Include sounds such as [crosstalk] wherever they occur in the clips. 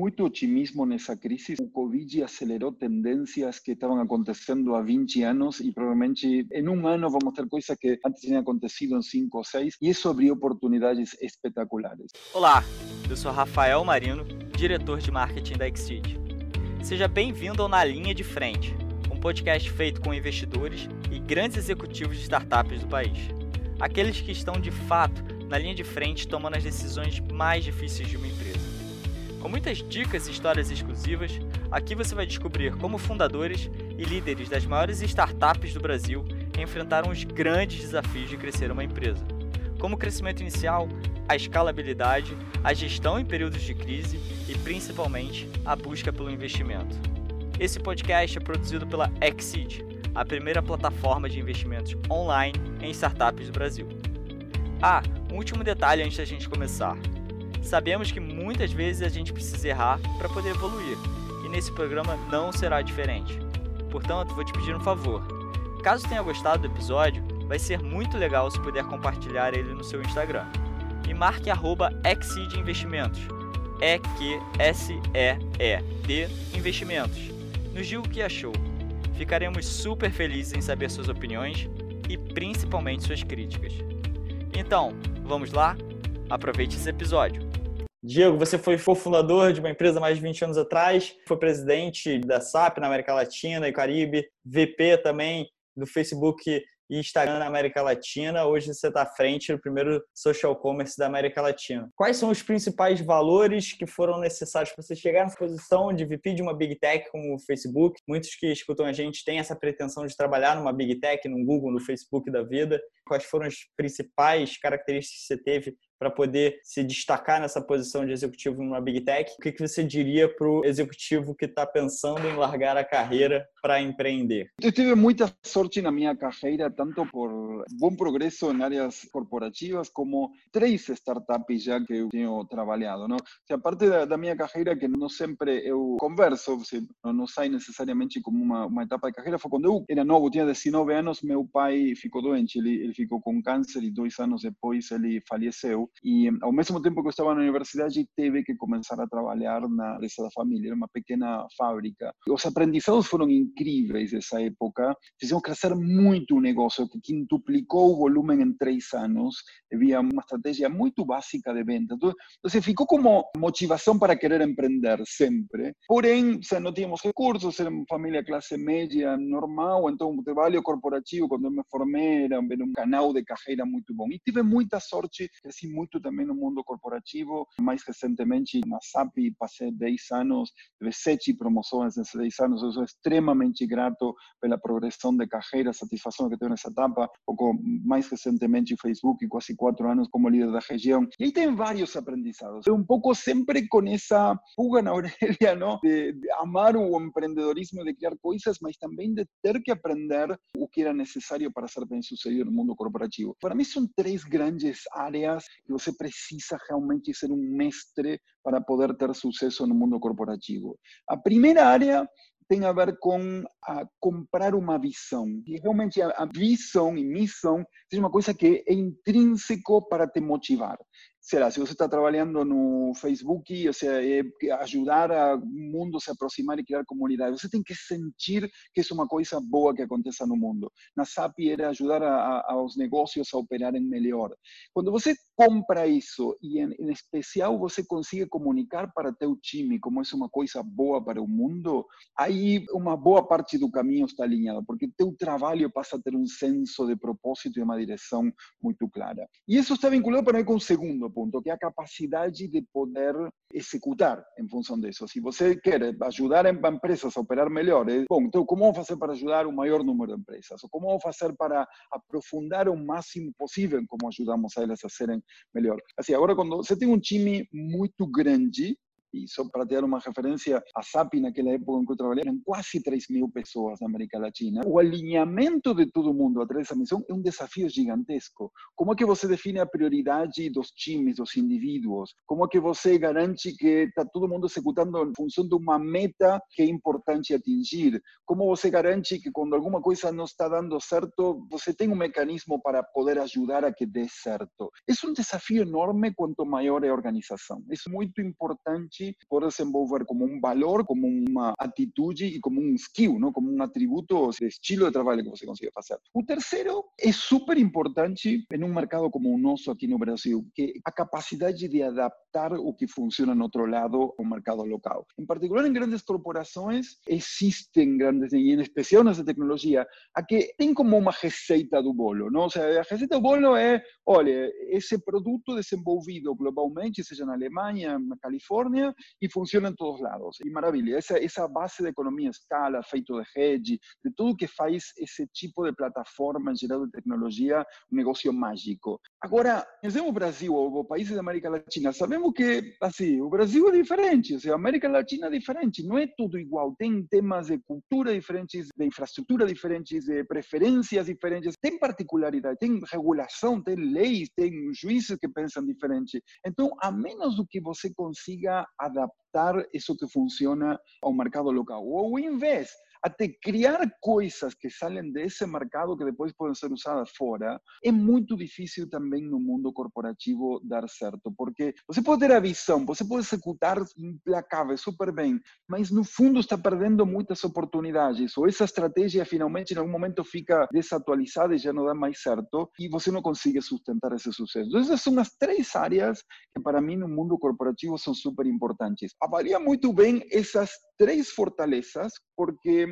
muito otimismo nessa crise. O Covid acelerou tendências que estavam acontecendo há 20 anos e provavelmente em um ano vamos ter coisas que antes tinham acontecido em 5 ou 6 e isso abriu oportunidades espetaculares. Olá, eu sou Rafael Marino, diretor de marketing da Exceed. Seja bem-vindo ao Na Linha de Frente, um podcast feito com investidores e grandes executivos de startups do país. Aqueles que estão de fato na linha de frente tomando as decisões mais difíceis de uma empresa. Com muitas dicas e histórias exclusivas, aqui você vai descobrir como fundadores e líderes das maiores startups do Brasil enfrentaram os grandes desafios de crescer uma empresa, como o crescimento inicial, a escalabilidade, a gestão em períodos de crise e principalmente a busca pelo investimento. Esse podcast é produzido pela Exceed, a primeira plataforma de investimentos online em startups do Brasil. Ah, um último detalhe antes da gente começar. Sabemos que muitas vezes a gente precisa errar para poder evoluir, e nesse programa não será diferente. Portanto, vou te pedir um favor. Caso tenha gostado do episódio, vai ser muito legal se puder compartilhar ele no seu Instagram. E marque arroba Investimentos. E-Q-S-E-E-D Investimentos. Nos diga o que achou. Ficaremos super felizes em saber suas opiniões e principalmente suas críticas. Então, vamos lá? Aproveite esse episódio. Diego, você foi cofundador de uma empresa mais de 20 anos atrás, foi presidente da SAP na América Latina e Caribe, VP também do Facebook e Instagram na América Latina. Hoje você está à frente do primeiro social commerce da América Latina. Quais são os principais valores que foram necessários para você chegar nessa posição de VP de uma Big Tech como o Facebook? Muitos que escutam a gente têm essa pretensão de trabalhar numa Big Tech, no Google, no Facebook da vida. Quais foram as principais características que você teve para poder se destacar nessa posição de executivo numa Big Tech? O que, que você diria para o executivo que está pensando em largar a carreira para empreender? Eu tive muita sorte na minha carreira, tanto por bom progresso em áreas corporativas, como três startups já que eu tenho trabalhado. Não? Se a parte da, da, minha carreira, que não sempre eu converso, não, não sai necessariamente como uma, uma etapa de carreira, foi quando eu era novo, tinha 19 anos, meu pai ficou doente, ele, ele ficou com câncer e dois anos depois ele faleceu. E ao mesmo tempo que eu estava na universidade, teve que começar a trabalhar na empresa da família, era uma pequena fábrica. Os aprendizados foram incríveis nessa época, fizeram crescer muito o negócio, que quintuplicou o volume em três anos, havia uma estratégia muito básica de venda. Então, ficou como motivação para querer empreender sempre. Porém, não tínhamos recursos, era uma família classe média normal, então o trabalho corporativo, quando eu me formei, era um canal de carreira muito bom. E tive muita sorte, cresci também no mundo corporativo. Mais recentemente, na SAP, passei 10 anos, tive sete promoções nesses 10 anos. Eu sou extremamente grato pela progressão de carreira, satisfação que tenho nessa etapa. Pouco mais recentemente, Facebook, quase quatro anos como líder da região. E aí tem vários aprendizados. Um pouco sempre com essa pulga na orelha, não? De, de amar o empreendedorismo, de criar coisas, mas também de ter que aprender o que era necessário para ser bem sucedido no mundo corporativo. Para mim, são três grandes áreas que você precisa realmente ser um mestre para poder ter sucesso no mundo corporativo. A primeira área tem a ver com a comprar uma visão. E realmente a, a visão e missão é uma coisa que é intrínseco para te motivar sei lá, se você está trabalhando no Facebook, ou seja, é ajudar o mundo a se aproximar e criar comunidade, você tem que sentir que isso é uma coisa boa que aconteça no mundo. Na SAP era ajudar a, a, aos negócios a operarem melhor. Quando você compra isso e, em, em, especial, você consegue comunicar para teu time como isso é uma coisa boa para o mundo, aí uma boa parte do caminho está alinhada, porque teu trabalho passa a ter um senso de propósito e uma direção muito clara. E isso está vinculado para mim com o segundo ponto, que é a capacidade de poder executar em função disso. Se você quer ajudar empresas a operar melhor, bom, então como vou fazer para ajudar o maior número de empresas? Ou como vou fazer para aprofundar o máximo possível como ajudamos a elas a serem melhor? Assim, agora, quando você tem um time muito grande, e só para ter uma referência, a SAP naquela época em que eu trabalhei, eram quase 3 mil pessoas na América Latina. O alinhamento de todo mundo atrás dessa missão é um desafio gigantesco. Como é que você define a prioridade dos times, dos indivíduos? Como é que você garante que está todo mundo executando em função de uma meta que é importante atingir? Como você garante que quando alguma coisa não está dando certo, você tem um mecanismo para poder ajudar a que dê certo? É um desafio enorme quanto maior é a organização. É muito importante hoje pode desenvolver como um valor, como uma atitude e como um skill, não? como um atributo, estilo de trabalho que você consiga fazer. O terceiro é super importante em um mercado como o nosso aqui no Brasil, que a capacidade de adaptar o que funciona no outro lado ao mercado local. Em particular, em grandes corporações, existem grandes, e em especial nessa tecnologia, a que tem como uma receita do bolo. Não? Ou seja, a receita do bolo é, olha, esse produto desenvolvido globalmente, seja na Alemanha, na Califórnia, e funciona em todos lados. E maravilha, essa, essa base de economia escala, feito de rede, de tudo que faz esse tipo de plataforma geral de tecnologia um negócio mágico. Agora, nós o Brasil, ou países da América Latina, sabemos que, assim, o Brasil é diferente, ou a América Latina é diferente, não é tudo igual, tem temas de cultura diferentes, de infraestrutura diferentes, de preferências diferentes, tem particularidade, tem regulação, tem leis, tem juízes que pensam diferente. Então, a menos do que você consiga adaptar isso que funciona ao mercado local, ou ao invés, até criar coisas que saem desse mercado que depois podem ser usadas fora, é muito difícil também no mundo corporativo dar certo, porque você pode ter a visão, você pode executar implacável, super bem, mas no fundo está perdendo muitas oportunidades, ou essa estratégia finalmente em algum momento fica desatualizada e já não dá mais certo, e você não consegue sustentar esse sucesso. Então, essas são as três áreas que para mim no mundo corporativo são super importantes. Avalia muito bem essas três fortalezas, porque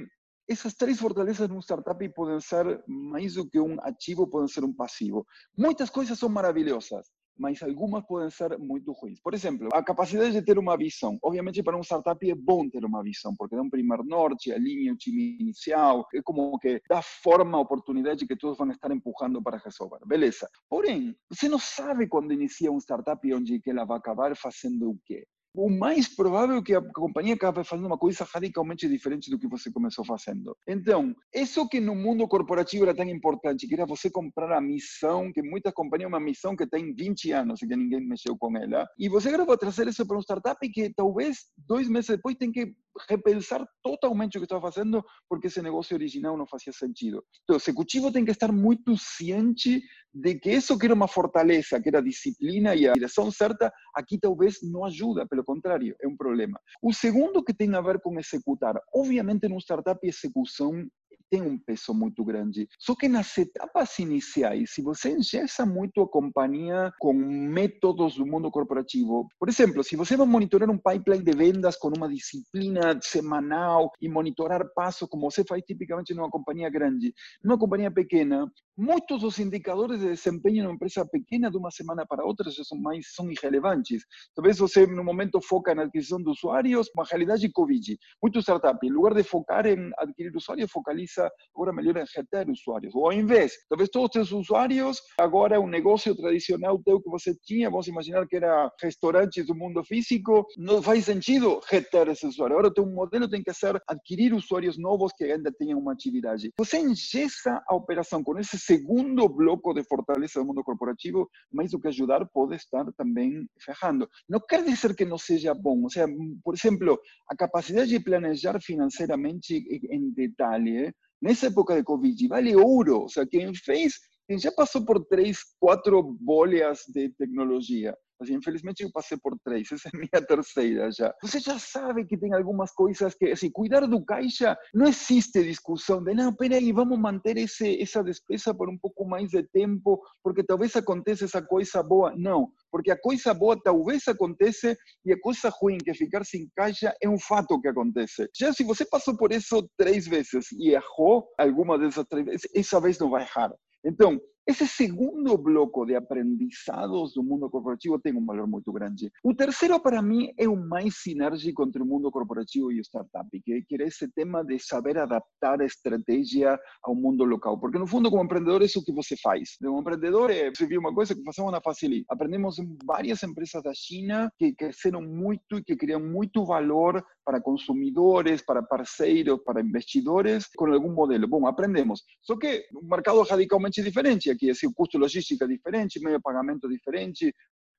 essas três fortalezas num startup podem ser mais do que um ativo, podem ser um passivo. Muitas coisas são maravilhosas, mas algumas podem ser muito ruins. Por exemplo, a capacidade de ter uma visão. Obviamente, para um startup é bom ter uma visão, porque dá um primeiro norte, alinha o time inicial, é como que dá forma, oportunidade que todos vão estar empurrando para resolver. Beleza. Porém, você não sabe quando inicia um startup onde que ela vai acabar fazendo o quê o mais provável é que a companhia acabe fazendo uma coisa radicalmente diferente do que você começou fazendo. Então, isso que no mundo corporativo era tão importante, que era você comprar a missão, que muitas companhias uma missão que tem 20 anos e que ninguém mexeu com ela, e você agora vai trazer isso para um startup que talvez dois meses depois tem que repensar totalmente o que está fazendo porque esse negócio original não fazia sentido. Então, o executivo tem que estar muito ciente de que isso que era uma fortaleza, que era a disciplina e a direção certa, aqui talvez não ajuda, pelo contrário, é um problema. O segundo que tem a ver com executar, obviamente no startup execução tem um peso muito grande. Só que nas etapas iniciais, se você engessa muito a companhia com métodos do mundo corporativo, por exemplo, se você vai monitorar um pipeline de vendas com uma disciplina semanal e monitorar passos, como você faz tipicamente numa companhia grande, numa companhia pequena, muitos dos indicadores de desempenho numa empresa pequena de uma semana para outra já são mais são irrelevantes. Talvez você no momento foca na aquisição de usuários, uma realidade Covid. Muito startup, em lugar de focar em adquirir usuários, focaliza agora melhor em reter usuários. Ou ao invés, talvez todos os usuários, agora um negócio tradicional teu que você tinha, vamos imaginar que era restaurantes do mundo físico, não faz sentido reter esses usuários. Agora o teu modelo tem que ser adquirir usuários novos que ainda tenham uma atividade. Você engessa a operação com esse segundo bloco de fortaleza do mundo corporativo, mais do que ajudar, pode estar também ferrando. Não quer dizer que não seja bom. Ou seja, por exemplo, a capacidade de planejar financeiramente em detalhe, nessa época de Covid, vale ouro. Ou seja, quem fez, quem já passou por três, quatro bolhas de tecnologia, Assim, infelizmente eu passei por três, [laughs] essa é minha terceira já. Você já sabe que tem algumas coisas que, assim, cuidar do caixa, não existe discussão de, não, peraí, vamos manter esse, essa despesa por um pouco mais de tempo, porque talvez aconteça essa coisa boa. Não, porque a coisa boa talvez aconteça e a coisa ruim, que é ficar sem caixa, é um fato que acontece. Já se você passou por isso três vezes e errou alguma dessas três vezes, essa vez não vai errar. Então, esse segundo bloco de aprendizados do mundo corporativo tem um valor muito grande. O terceiro, para mim, é o mais sinérgico entre o mundo corporativo e o startup, que é esse tema de saber adaptar a estratégia ao mundo local. Porque, no fundo, como empreendedor, é isso que você faz. Como empreendedor, você viu uma coisa que fazemos na Facili. Aprendemos em várias empresas da China que cresceram muito e que criam muito valor para consumidores, para parceiros, para investidores, com algum modelo. Bom, aprendemos. Só que o mercado é radicalmente diferente aqui, assim, o custo logístico é diferente, meio de pagamento diferente,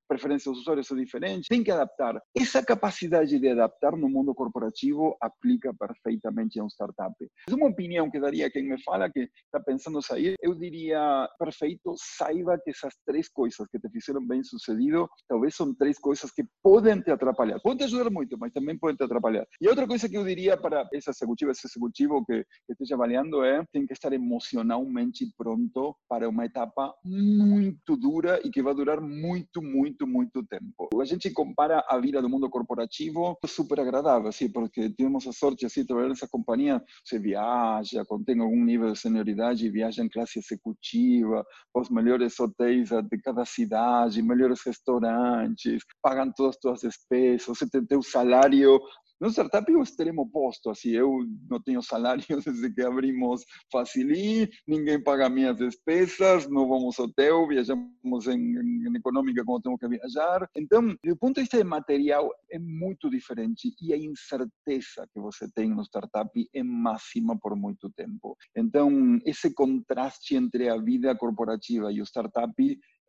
preferências dos usuários são diferentes, tem que adaptar. Essa capacidade de adaptar no mundo corporativo aplica perfeitamente a um startup. É uma opinião que daria quem me fala que está pensando sair, eu diria, perfeito, saiba que essas três coisas que te fizeram bem sucedido, talvez são três coisas que podem te atrapalhar. Podem te ajudar muito, mas também podem te atrapalhar. E outra coisa que eu diria para esse executivo, esse executivo que, que esteja avaliando é, tem que estar emocionalmente pronto para uma etapa muito dura e que vai durar muito, muito, muito tempo. A gente compara a vida do mundo corporativo super agradável, assim, porque temos a sorte assim, de trabalhar nessa companhia, você viaja, contém algum nível de senioridade, viaja em classe executiva, os melhores hotéis de cada cidade, melhores restaurantes, pagam todas as suas despesas, você tem teu salário no startup é o extremo oposto, assim, eu não tenho salário [laughs] desde que abrimos Facili, ninguém paga minhas despesas, não vamos ao hotel, viajamos em, em, econômica quando temos que viajar. Então, do ponto de vista de material, é muito diferente e a incerteza que você tem no startup é máxima por muito tempo. Então, esse contraste entre a vida corporativa e o startup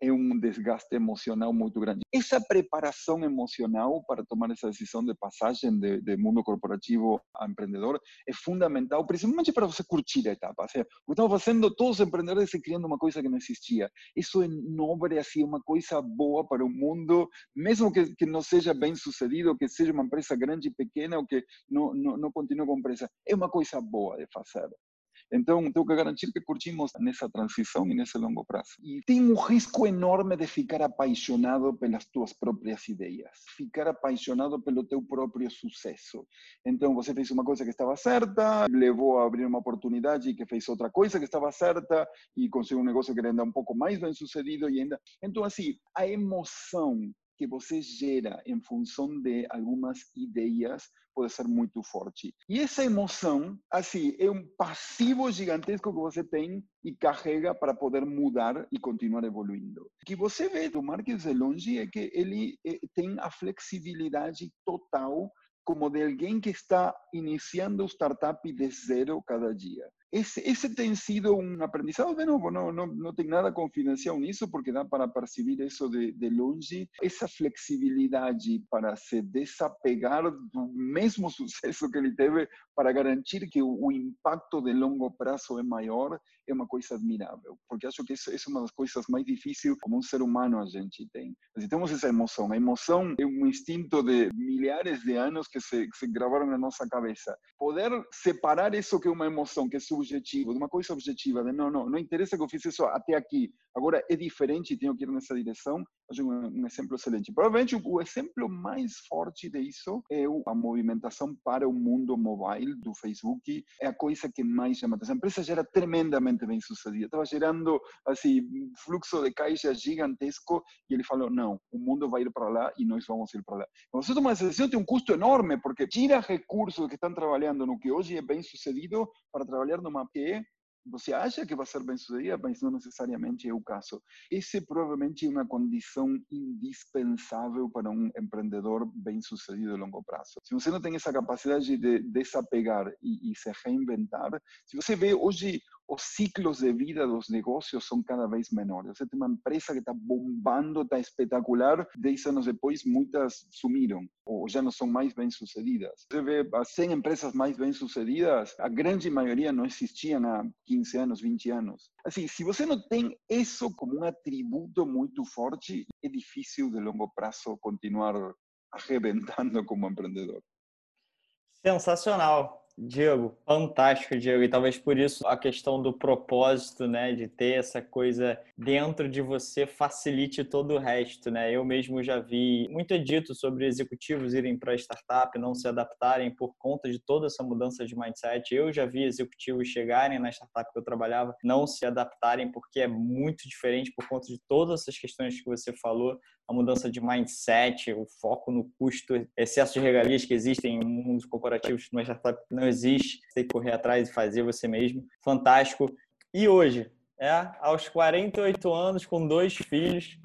é um desgaste emocional muito grande. Essa preparação emocional para tomar essa decisão de passagem de, de mundo corporativo a empreendedor é fundamental, principalmente para você curtir a etapa. O que estamos fazendo, todos os empreendedores se criando uma coisa que não existia. Isso é nobre, assim, uma coisa boa para o mundo, mesmo que, que não seja bem sucedido, que seja uma empresa grande e pequena, ou que não, não, não continue com empresa. É uma coisa boa de fazer. Então, tenho que garantir que curtimos nessa transição e nesse longo prazo. E tem um risco enorme de ficar apaixonado pelas tuas próprias ideias, ficar apaixonado pelo teu próprio sucesso. Então, você fez uma coisa que estava certa, levou a abrir uma oportunidade que fez outra coisa que estava certa e conseguiu um negócio que ainda um pouco mais bem sucedido e ainda. Então, assim, a emoção que você gera em função de algumas ideias pode ser muito forte. E essa emoção, assim, é um passivo gigantesco que você tem e carrega para poder mudar e continuar evoluindo. O que você vê do Marques de longe é que ele eh, tem a flexibilidade total como de alguém que está iniciando startup de zero cada dia. Esse, esse tem sido um aprendizado, de novo, não, não, não tem nada confidencial nisso, porque dá para perceber isso de, de longe. Essa flexibilidade para se desapegar do mesmo [laughs] sucesso que ele teve, para garantir que o, impacto de longo prazo é maior, é uma coisa admirável. Porque acho que isso, é uma das coisas mais difíceis como um ser humano a gente tem. Nós temos essa emoção. A emoção é um instinto de milhares de anos que se, se gravaram na nossa cabeça. Poder separar isso que é uma emoção, que é subjetivo, de uma coisa objetiva, de não, não, não interessa que eu fiz isso até aqui, agora é diferente e tenho que ir nessa direção, acho um, um exemplo excelente. Provavelmente o exemplo mais forte disso é a movimentação para o mundo mobile do Facebook, é a coisa que mais chama atenção. A empresa já era tremendamente bem sucedida, estava gerando assim, fluxo de caixa gigantesco e ele falou, não, o mundo vai ir para lá e nós vamos ir para lá. Você toma essa decisão tem um custo enorme, porque tira recursos que estão trabalhando no que hoje é bem sucedido para trabalhar no numa você acha que vai ser bem sucedida, mas não necessariamente é o caso. Provavelmente é uma condição indispensável para um empreendedor bem sucedido a longo prazo. Se você não tem essa capacidade de desapegar e, e se reinventar, se você vê hoje os ciclos de vida dos negócios são cada vez menores. Você tem uma empresa que está bombando, está espetacular, dez anos depois muitas sumiram ou já não são mais bem sucedidas. Você vê as 100 empresas mais bem sucedidas, a grande maioria não existiam há 15 anos, 20 anos. Assim, se você não tem isso como um atributo muito forte, é difícil de longo prazo continuar [laughs] arrebentando como empreendedor. Sensacional. Diego, fantástico, Diego. E talvez por isso a questão do propósito, né, de ter essa coisa dentro de você facilite todo o resto, né? Eu mesmo já vi muito dito sobre executivos irem para startup, não se adaptarem por conta de toda essa mudança de mindset. Eu já vi executivos chegarem na startup que eu trabalhava, não se adaptarem porque é muito diferente por conta de todas essas questões que você falou, a mudança de mindset, o foco no custo, excesso de regalias que existem em mundos corporativos, numa startup não existe, tem que correr atrás e fazer você mesmo. Fantástico. E hoje, é, aos 48 anos, com dois filhos,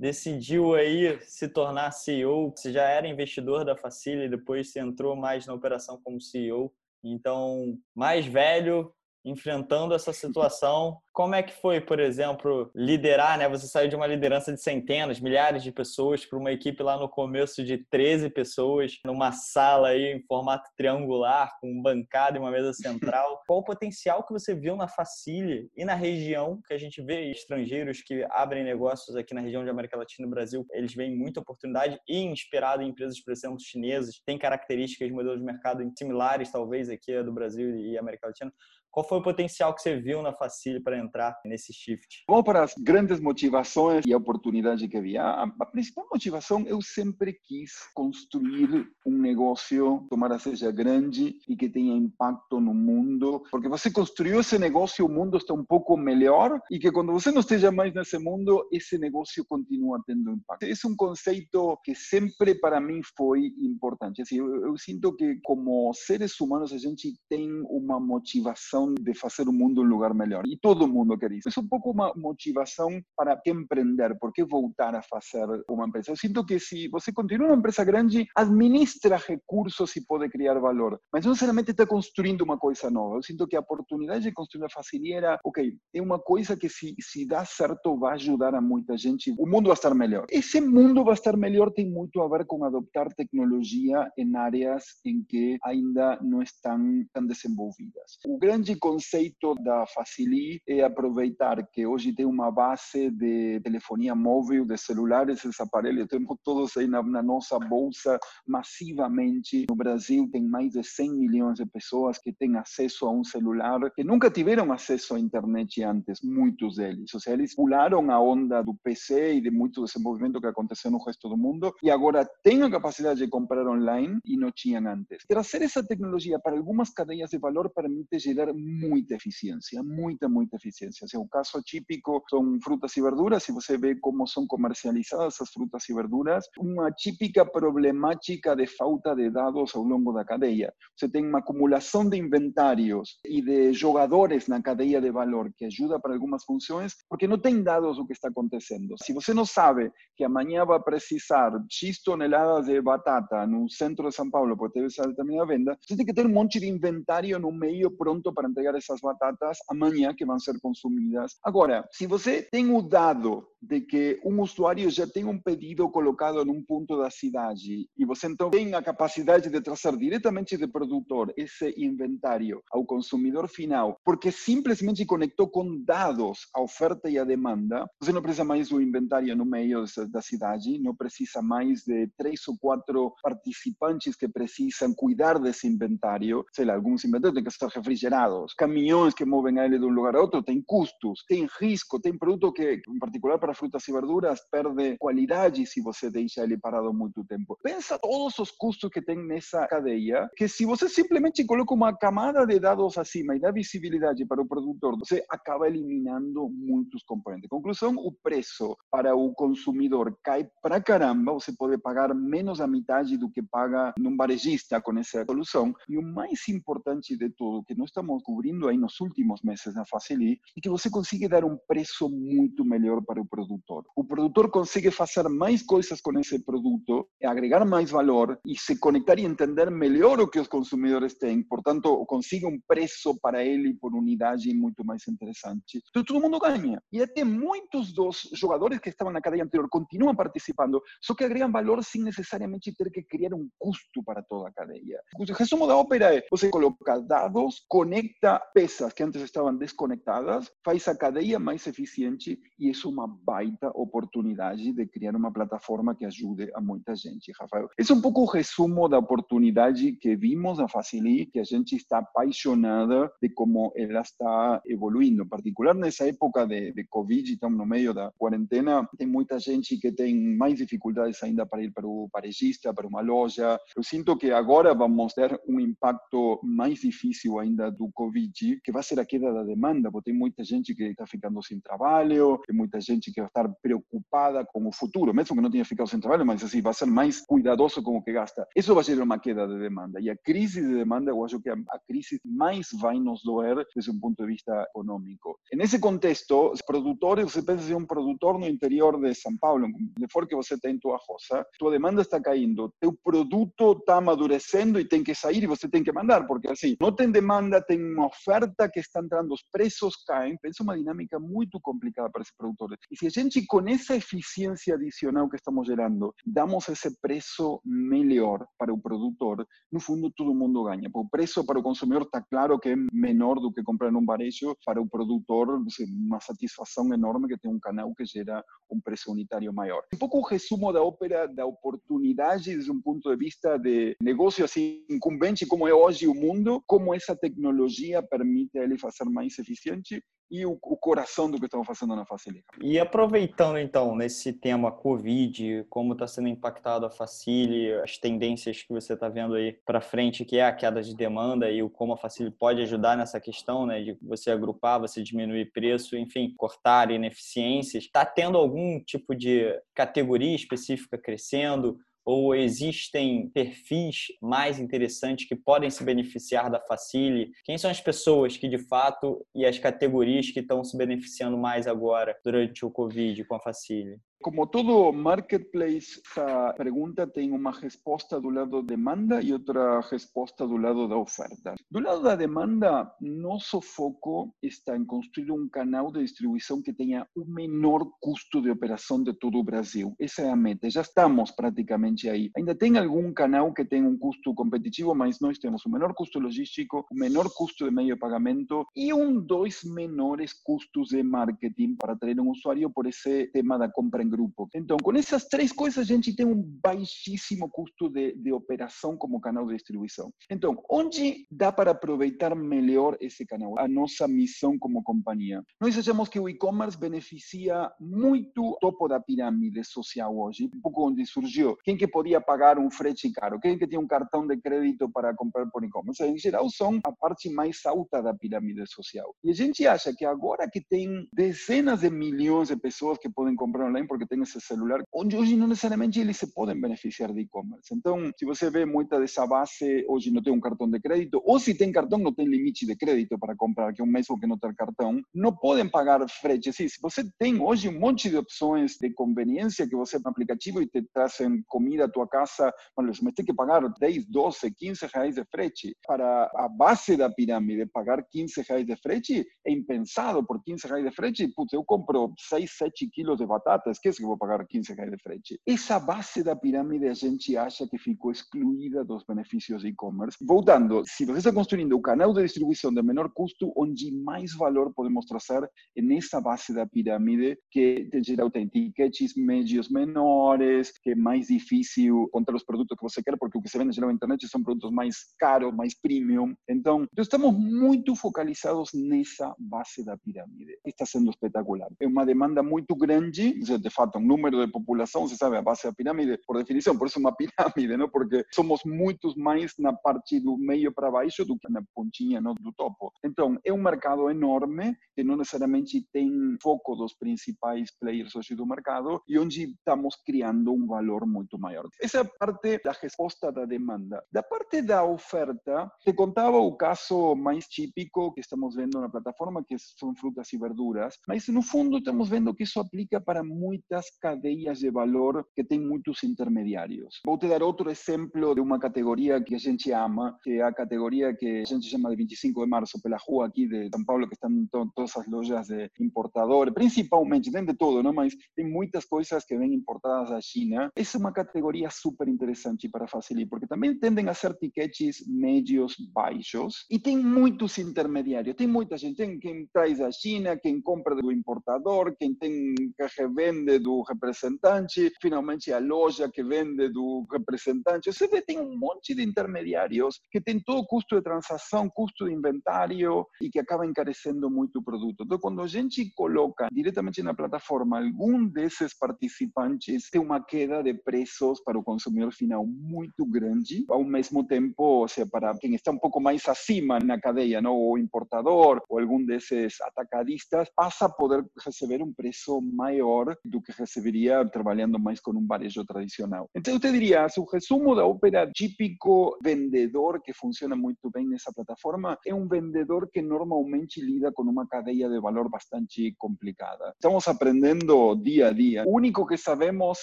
decidiu aí se tornar CEO. Você já era investidor da Facile, depois você entrou mais na operação como CEO. Então, mais velho, enfrentando essa situação. como é que foi, por exemplo, liderar, né? Você saiu de uma liderança de centenas, milhares de pessoas para uma equipe lá no começo de 13 pessoas, numa sala aí em formato triangular, com bancada e uma mesa central. [laughs] Qual o potencial que você viu na Facile e na região que a gente vê estrangeiros que abrem negócios aqui na região de América Latina e Brasil, eles veem muita oportunidade e inspirado em empresas, por exemplo, chinesas, tem características de modelos de mercado similares, talvez, aqui do Brasil e América Latina. Qual foi o potencial que você viu na Facile para entrar nesse shift? Bom, para as grandes motivações e a oportunidade que havia, a, principal motivação eu sempre quis construir um negócio, tomara seja grande e que tenha impacto no mundo, porque você construiu esse negócio, o mundo está um pouco melhor e que quando você não esteja mais nesse mundo, esse negócio continua tendo impacto. Esse é um conceito que sempre para mim foi importante. Assim, eu, eu sinto que como seres humanos a gente tem uma motivação de fazer o mundo um lugar melhor. E todo mundo quer isso. É um pouco uma motivação para que empreender, por que voltar a fazer uma empresa. Eu sinto que se você continua uma empresa grande, administra recursos e pode criar valor, mas não necessariamente está construindo uma coisa nova. Eu sinto que a oportunidade de construir uma facilidade, ok, é uma coisa que se, se dá certo vai ajudar a muita gente, o mundo vai estar melhor. Esse mundo vai estar melhor tem muito a ver com adoptar tecnologia em áreas em que ainda não estão tão desenvolvidas. O grande conceito da Facili é aproveitar que hoje tem uma base de telefonia móvel, de celulares, esses aparelhos, temos todos aí na, na nossa bolsa massivamente. No Brasil tem mais de 100 milhões de pessoas que têm acesso a um celular, que nunca tiveram acesso à internet antes, muitos deles. Ou seja, eles pularam a onda do PC e de muito desenvolvimento que aconteceu no resto do mundo e agora têm a capacidade de comprar online e não tinham antes. Trazer essa tecnologia para algumas cadeias de valor permite gerar muita eficiência, muita, muita eficiência. Assim, o caso típico são frutas e verduras, se você vê como são comercializadas essas frutas e verduras, uma típica problemática de falta de dados ao longo da cadeia. Você tem uma acumulação de inventários e de jogadores na cadeia de valor que ajuda para algumas funções, porque não tem dados do que está acontecendo. Se você não sabe que amanhã vai precisar X toneladas de batata no centro de São Paulo para ter essa determinada venda, você tem que ter um monte de inventário no meio pronto para entregar essas batatas amanhã que vão ser consumidas. Agora, se você tem o dado de que um usuário já tem um pedido colocado num ponto da cidade e você então tem a capacidade de trazer diretamente do produtor esse inventário ao consumidor final, porque simplesmente conectou com dados a oferta e a demanda, você não precisa mais do inventário no meio da cidade, não precisa mais de três ou quatro participantes que precisam cuidar desse inventário, sei lá, alguns inventários têm que ser refrigerados, caminhões que movem ele de um lugar a outro, tem custos, tem risco, tem produto que, em particular para frutas e verduras, perde qualidade se você deixa ele parado muito tempo. Pensa todos os custos que tem nessa cadeia, que se você simplesmente coloca uma camada de dados acima e dá visibilidade para o produtor, você acaba eliminando muitos componentes. Conclusão, o preço para o consumidor cai para caramba, você pode pagar menos da metade do que paga num varejista com essa solução. E o mais importante de tudo, que nós estamos cobrindo aí nos últimos meses na Facili, é que você consegue dar um preço muito melhor para o produtor. O produtor consegue fazer mais coisas com esse produto, agregar mais valor e se conectar e entender melhor o que os consumidores têm. Portanto, consegue um preço para ele por unidade muito mais interessante. Então, todo mundo ganha. E até muitos dos jogadores que estavam na cadeia anterior continuam participando, só que agregam valor sem necessariamente ter que criar um custo para toda a cadeia. O resumo da ópera é: você coloca dados, conecta peças que antes estavam desconectadas, faz a cadeia mais eficiente e isso é uma baita oportunidade de criar uma plataforma que ajude a muita gente, Rafael. Esse é um pouco o resumo da oportunidade que vimos na Facili, que a gente está apaixonada de como ela está evoluindo, em particular nessa época de, de Covid, estamos no meio da quarentena, tem muita gente que tem mais dificuldades ainda para ir para o varejista, para uma loja. Eu sinto que agora vamos ter um impacto mais difícil ainda do Covid, que vai ser a queda da demanda, porque tem muita gente que está ficando sem trabalho, muita gente que vai estar preocupada com o futuro, mesmo que não tenha ficado sem trabalho, mas assim, vai ser mais cuidadoso com o que gasta. Isso vai ser uma queda de demanda. E a crise de demanda, eu acho que a crise mais vai nos doer desde um ponto de vista econômico. Nesse contexto, os produtores, você pensa em um produtor no interior de São Paulo, de for que você tem tua roça, tua demanda está caindo, teu produto está amadurecendo e tem que sair e você tem que mandar, porque assim, não tem demanda, tem uma oferta que está entrando, os preços caem, pensa uma dinâmica muito complicada para esse produtor. E se a gente, com essa eficiência adicional que estamos gerando, damos esse preço melhor para o produtor, no fundo todo mundo ganha. O preço para o consumidor está claro que é menor do que comprar num varejo, para o produtor, uma satisfação enorme que tem um canal que gera um preço unitário maior. Um pouco o resumo da ópera da oportunidade desde um ponto de vista de negócio assim incumbente como é hoje o mundo, como essa tecnologia permite ele fazer mais eficiente e o, o, coração do que estão fazendo na Facilita. E aproveitando então nesse tema Covid, como está sendo impactado a Facile, as tendências que você está vendo aí para frente, que é a queda de demanda e o como a Facile pode ajudar nessa questão, né, de você agrupar, você diminuir preço, enfim, cortar ineficiências. Está tendo algum tipo de categoria específica crescendo? Ou existem perfis mais interessantes que podem se beneficiar da Facile? Quem são as pessoas que de fato e as categorias que estão se beneficiando mais agora durante o Covid com a Facile? Como todo marketplace, essa pergunta tem uma resposta do lado da demanda e outra resposta do lado da oferta. Do lado da demanda, nosso foco está em construir um canal de distribuição que tenha o menor custo de operação de todo Brasil. Essa é a meta. Já estamos praticamente aí. Ainda tem algum canal que tem um custo competitivo, mas nós temos o menor custo logístico, o menor custo de meio de pagamento e um dos menores custos de marketing para atrair um usuário por esse tema da compra grupo. Então, com essas três coisas, a gente tem um baixíssimo custo de, de operação como canal de distribuição. Então, onde dá para aproveitar melhor esse canal? A nossa missão como companhia. Nós achamos que o e-commerce beneficia muito o topo da pirâmide social hoje, um pouco onde surgiu. Quem que podia pagar um frete caro? Quem que tinha um cartão de crédito para comprar por e-commerce? Em geral, são a parte mais alta da pirâmide social. E a gente acha que agora que tem dezenas de milhões de pessoas que podem comprar online, porque tem esse celular, onde hoje não necessariamente eles se podem beneficiar de e-commerce. Então, se você vê muita dessa base, hoje não tem um cartão de crédito, ou se tem cartão, não tem limite de crédito para comprar, que é o mesmo que não ter cartão, não podem pagar frete. Sim, se você tem hoje um monte de opções de conveniência que você no aplicativo e te trazem comida à tua casa, mas tem que pagar 10, 12, 15 reais de frete. Para a base da pirâmide, pagar 15 reais de frete é impensado. Por 15 reais de frete, putz, eu compro 6, 7 quilos de batatas, que que vou pagar 15 reais de frete. Essa base da pirâmide a gente acha que ficou excluída dos benefícios de e-commerce. Voltando, se você está construindo o canal de distribuição de menor custo, onde mais valor podemos trazer é nessa base da pirâmide, que em geral tem tickets médios menores, que é mais difícil encontrar os produtos que você quer, porque o que se vende na internet são produtos mais caros, mais premium. Então, estamos muito focalizados nessa base da pirâmide. Está sendo espetacular. É uma demanda muito grande, de fato, un número de populación, se sabe, a base da pirámide, por definición, por eso uma [laughs] pirámide, ¿no? Porque somos muitos mais na parte do meio para baixo do que na pontinha no, do topo. Então, é um mercado enorme, que não necessariamente tem foco dos principais players hoje do mercado e onde estamos criando um valor muito maior. Essa é parte da resposta da demanda. Da parte da oferta, te contava o caso mais típico que estamos vendo na plataforma, que são frutas e verduras, mas no fundo estamos vendo que isso aplica para muitas muitas cadeias de valor que tem muitos intermediários. Vou te dar outro exemplo de uma categoria que a gente ama, que é a categoria que a gente chama de 25 de março, pela rua aqui de São Paulo, que estão to todas as lojas de importador, principalmente, tem de tudo, não? mas tem muitas coisas que vêm importadas da China. Essa é uma categoria super interessante para facilitar, porque também tendem a ser tickets médios baixos e tem muitos intermediários. Tem muita gente, tem quem traz da China, quem compra do importador, quem tem que revende do representante, finalmente a loja que vende do representante. Você vê, tem um monte de intermediários que tem todo custo de transação, custo de inventário e que acaba encarecendo muito o produto. Então, quando a gente coloca diretamente na plataforma algum desses participantes, tem uma queda de preços para o consumidor final muito grande. Ao mesmo tempo, ou seja, para quem está um pouco mais acima na cadeia, não? o importador ou algum desses atacadistas, passa a poder receber um preço maior do do que receberia trabalhando mais com um varejo tradicional. Então, eu te diria, o resumo ópera típico vendedor que funciona muito bem nessa plataforma é um vendedor que normalmente lida com uma cadeia de valor bastante complicada. Estamos aprendendo dia a dia. O único que sabemos,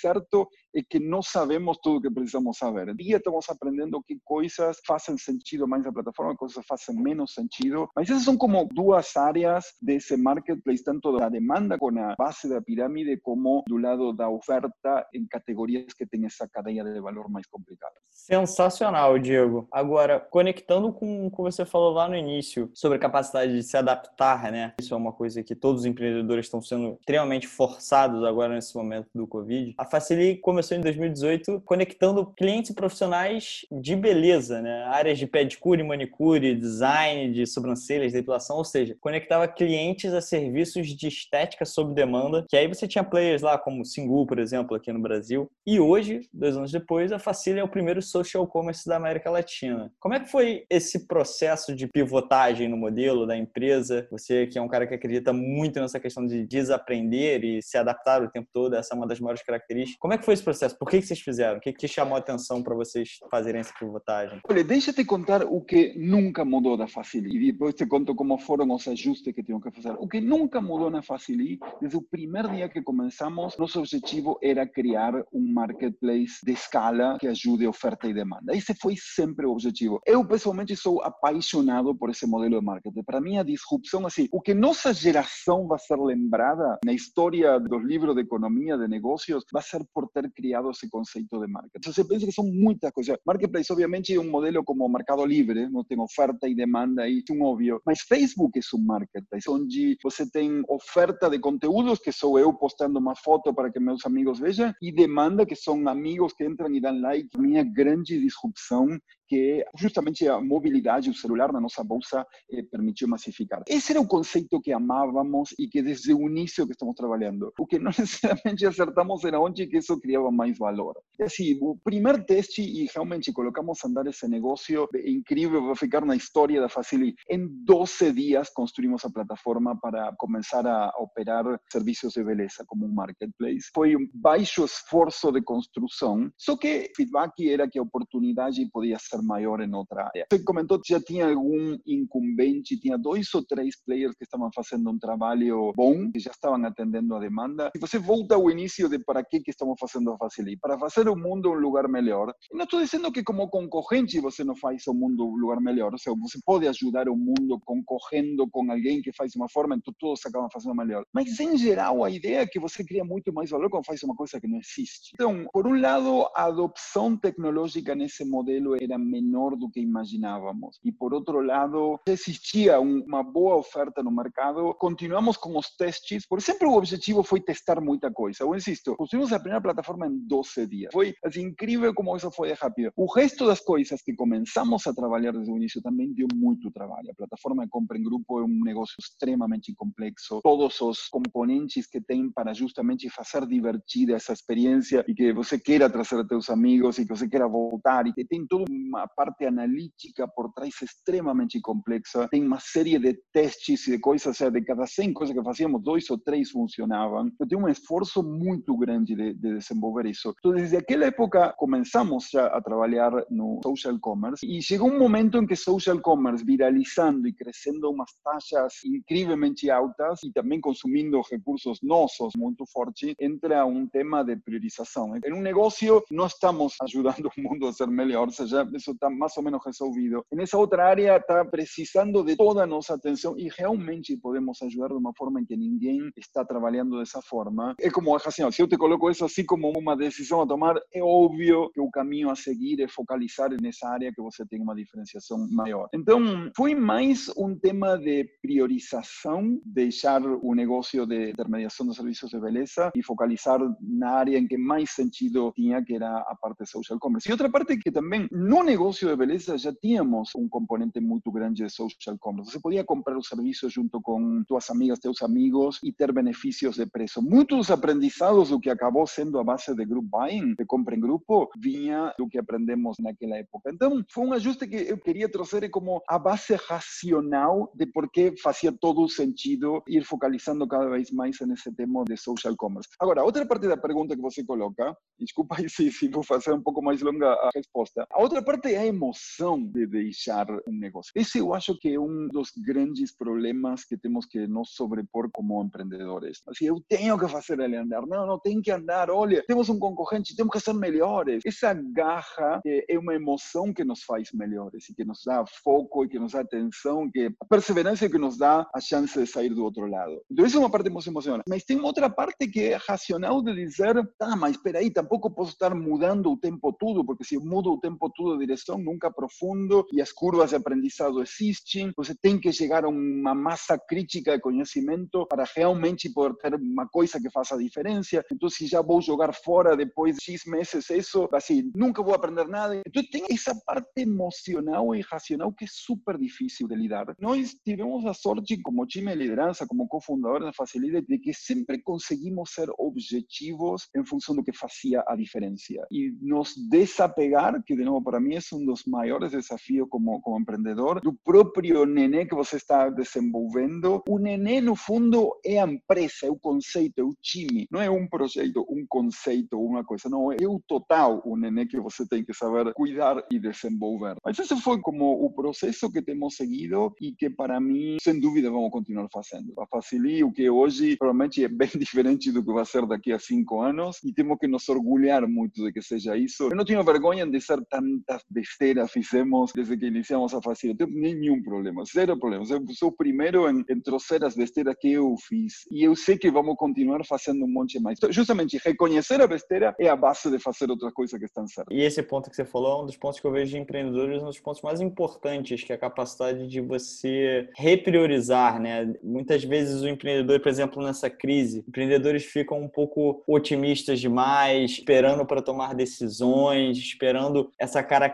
certo, é que não sabemos tudo que precisamos saber. Dia estamos aprendendo que coisas fazem sentido mais na plataforma, coisas fazem menos sentido. Mas essas são como duas áreas desse marketplace, tanto da demanda com a base da pirâmide, como do lado da oferta em categorias que têm essa cadeia de valor mais complicada. Sensacional, Diego. Agora, conectando com o que você falou lá no início sobre a capacidade de se adaptar, né? Isso é uma coisa que todos os empreendedores estão sendo extremamente forçados agora nesse momento do Covid. A Facili começou em 2018 conectando clientes profissionais de beleza, né? Áreas de pedicure, manicure, design, de sobrancelhas, depilação, ou seja, conectava clientes a serviços de estética sob demanda, que aí você tinha players lá como Singu, por exemplo, aqui no Brasil. E hoje, dois anos depois, a Facile é o primeiro social commerce da América Latina. Como é que foi esse processo de pivotagem no modelo da empresa? Você que é um cara que acredita muito nessa questão de desaprender e se adaptar o tempo todo, essa é uma das maiores características. Como é que foi esse processo? Por que vocês fizeram? O que, que chamou a atenção para vocês fazerem essa pivotagem? Olha, deixa eu te contar o que nunca mudou da Facili e depois te conto como foram os ajustes que tivemos que fazer. O que nunca mudou na Facili, desde o primeiro dia que começamos, nosso objetivo era criar um marketplace de escala que ajude oferta e demanda. Esse foi sempre o objetivo. Eu, pessoalmente, sou apaixonado por esse modelo de marketing. Para mim, a disrupção, assim, o que nossa geração vai ser lembrada na história dos livros de economia, de negócios, vai ser por ter criado esse conceito de marketing. Você pensa que são muitas coisas. Marketplace, obviamente, é um modelo como Mercado Livre, não tem oferta e demanda, isso é um óbvio. Mas Facebook é um marketplace, onde você tem oferta de conteúdos, que sou eu postando uma foto para que meus amigos vejam, e demanda, que são amigos que entram e dão like. Minha grande disrupção que justamente a mobilidade, o celular na nossa bolsa eh, permitiu massificar. Esse era o conceito que amávamos e que desde o início que estamos trabalhando. O [laughs] que não necessariamente acertamos era onde que isso criava mais valor. E assim, o primeiro teste, e realmente colocamos a andar esse negócio é incrível, vai ficar na história da Facili. Em 12 dias construímos a plataforma para começar a operar serviços de beleza como um marketplace. Foi um baixo esforço de construção, só que o feedback era que a oportunidade podia ser maior em outra área. Você comentou que já tinha algum incumbente, tinha dois ou três players que estavam fazendo um trabalho bom, que já estavam atendendo a demanda. Se você volta ao início de para que, que estamos fazendo a Facili, para fazer o mundo um lugar melhor. E não estou dizendo que como concorrente você não faz o mundo um lugar melhor, ou seja, você pode ajudar o mundo concorrendo com alguém que faz uma forma, então todos acabam fazendo melhor. Mas em geral, a ideia é que você cria muito mais valor quando faz uma coisa que não existe. Então, por um lado, a adopção tecnológica nesse modelo era menor do que imaginávamos. E por outro lado, existia uma boa oferta no mercado. Continuamos com os testes, por sempre o objetivo foi testar muita coisa. Eu insisto, construímos a primeira plataforma em 12 dias. Foi assim, incrível como isso foi rápido. O resto das coisas que começamos a trabalhar desde o início também deu muito trabalho. A plataforma de compra em grupo é um negócio extremamente complexo. Todos os componentes que tem para justamente fazer divertida essa experiência e que você queira trazer a teus amigos e que você queira voltar e tem toda uma parte analítica por trás extremamente complexa. Tem uma série de testes e de coisas, ou seja, de cada 100 coisas que fazíamos, dois ou três funcionavam. Eu tenho um esforço muito grande de, de desenvolver isso. Então, desde aquela época, começamos já a trabalhar no social commerce e chegou um momento em que social commerce, viralizando e crescendo umas taxas incrivelmente altas e também consumindo recursos nossos muito fortes, entra um tema de priorização. Em um negócio, não estamos [laughs] ajudando o mundo a ser melhor, ou seja, está mais ou menos resolvido. Nessa outra área está precisando de toda a nossa atenção e realmente podemos ajudar de uma forma em que ninguém está trabalhando dessa forma. É como assim, se eu te coloco isso assim como uma decisão a tomar, é óbvio que o caminho a seguir é focalizar nessa área que você tem uma diferenciação maior. Então, foi mais um tema de priorização, deixar o negócio de intermediação de serviços de beleza e focalizar na área em que mais sentido tinha, que era a parte social commerce. E outra parte que também não negocio de beleza já tínhamos um componente muito grande de social commerce. Você podia comprar o serviço junto com tuas amigas, teus amigos e ter benefícios de preço. Muitos aprendizados do que acabou sendo a base de group buying, de compra em grupo, vinha do que aprendemos naquela época. Então, foi um ajuste que eu queria trazer como a base racional de por que fazia todo o sentido ir focalizando cada vez mais nesse tema de social commerce. Agora, outra parte da pergunta que você coloca, desculpa aí [laughs] se, se vou fazer um pouco mais longa a resposta. A outra parte é a emoção de deixar um negócio. Esse eu acho que é um dos grandes problemas que temos que nos sobrepor como empreendedores. Assim, eu tenho que fazer ele andar. Não, não tem que andar. Olha, temos um concorrente, temos que ser melhores. Essa garra é uma emoção que nos faz melhores e que nos dá foco e que nos dá atenção, que a perseverança que nos dá a chance de sair do outro lado. Então, essa é uma parte muito emocionante. Mas tem outra parte que é racional de dizer, tá, mas espera aí, tampouco posso estar mudando o tempo todo, porque se eu mudo o tempo todo direção, nunca profundo, e as curvas de aprendizado existem, você tem que chegar a uma massa crítica de conhecimento para realmente poder ter uma coisa que faça a diferença. Então, se já vou jogar fora depois de X meses isso, assim, nunca vou aprender nada. Então, tem essa parte emocional e racional que é super difícil de lidar. Nós tivemos a sorte, como time de liderança, como cofundadores da Facilidade, de que sempre conseguimos ser objetivos em função do que fazia a diferença. E nos desapegar, que de novo para mim é um dos maiores desafios como, como empreendedor, do próprio nenê que você está desenvolvendo. O nenê, no fundo, é a empresa, é o conceito, é o time. Não é um projeto, um conceito, uma coisa. Não, é o total, o nenê que você tem que saber cuidar e desenvolver. Mas esse foi como o processo que temos seguido e que para mim, sem dúvida, vamos continuar fazendo. [laughs] A Facili, o que hoje provavelmente é bem diferente do que vai ser daqui a cinco anos e temos que nos orgulhar muito de que seja isso. Eu não tenho vergonha de dizer tantas besteiras fizemos desde que iniciamos a Facili. Não tenho nenhum problema, zero problema. Eu sou o primeiro em, em trouxer as besteiras que eu fiz e eu sei que vamos continuar fazendo um monte mais. Então, justamente, reconhecer a besteira é a base de fazer outra coisa que estão certas. E esse ponto que você falou é um dos pontos que eu vejo de empreendedores, um dos pontos mais importantes, que é a capacidade de você repriorizar, né? Muitas vezes o empreendedor, por exemplo, nessa crise, empreendedores ficam um pouco otimistas demais, esperando para tomar decisões, esperando essa característica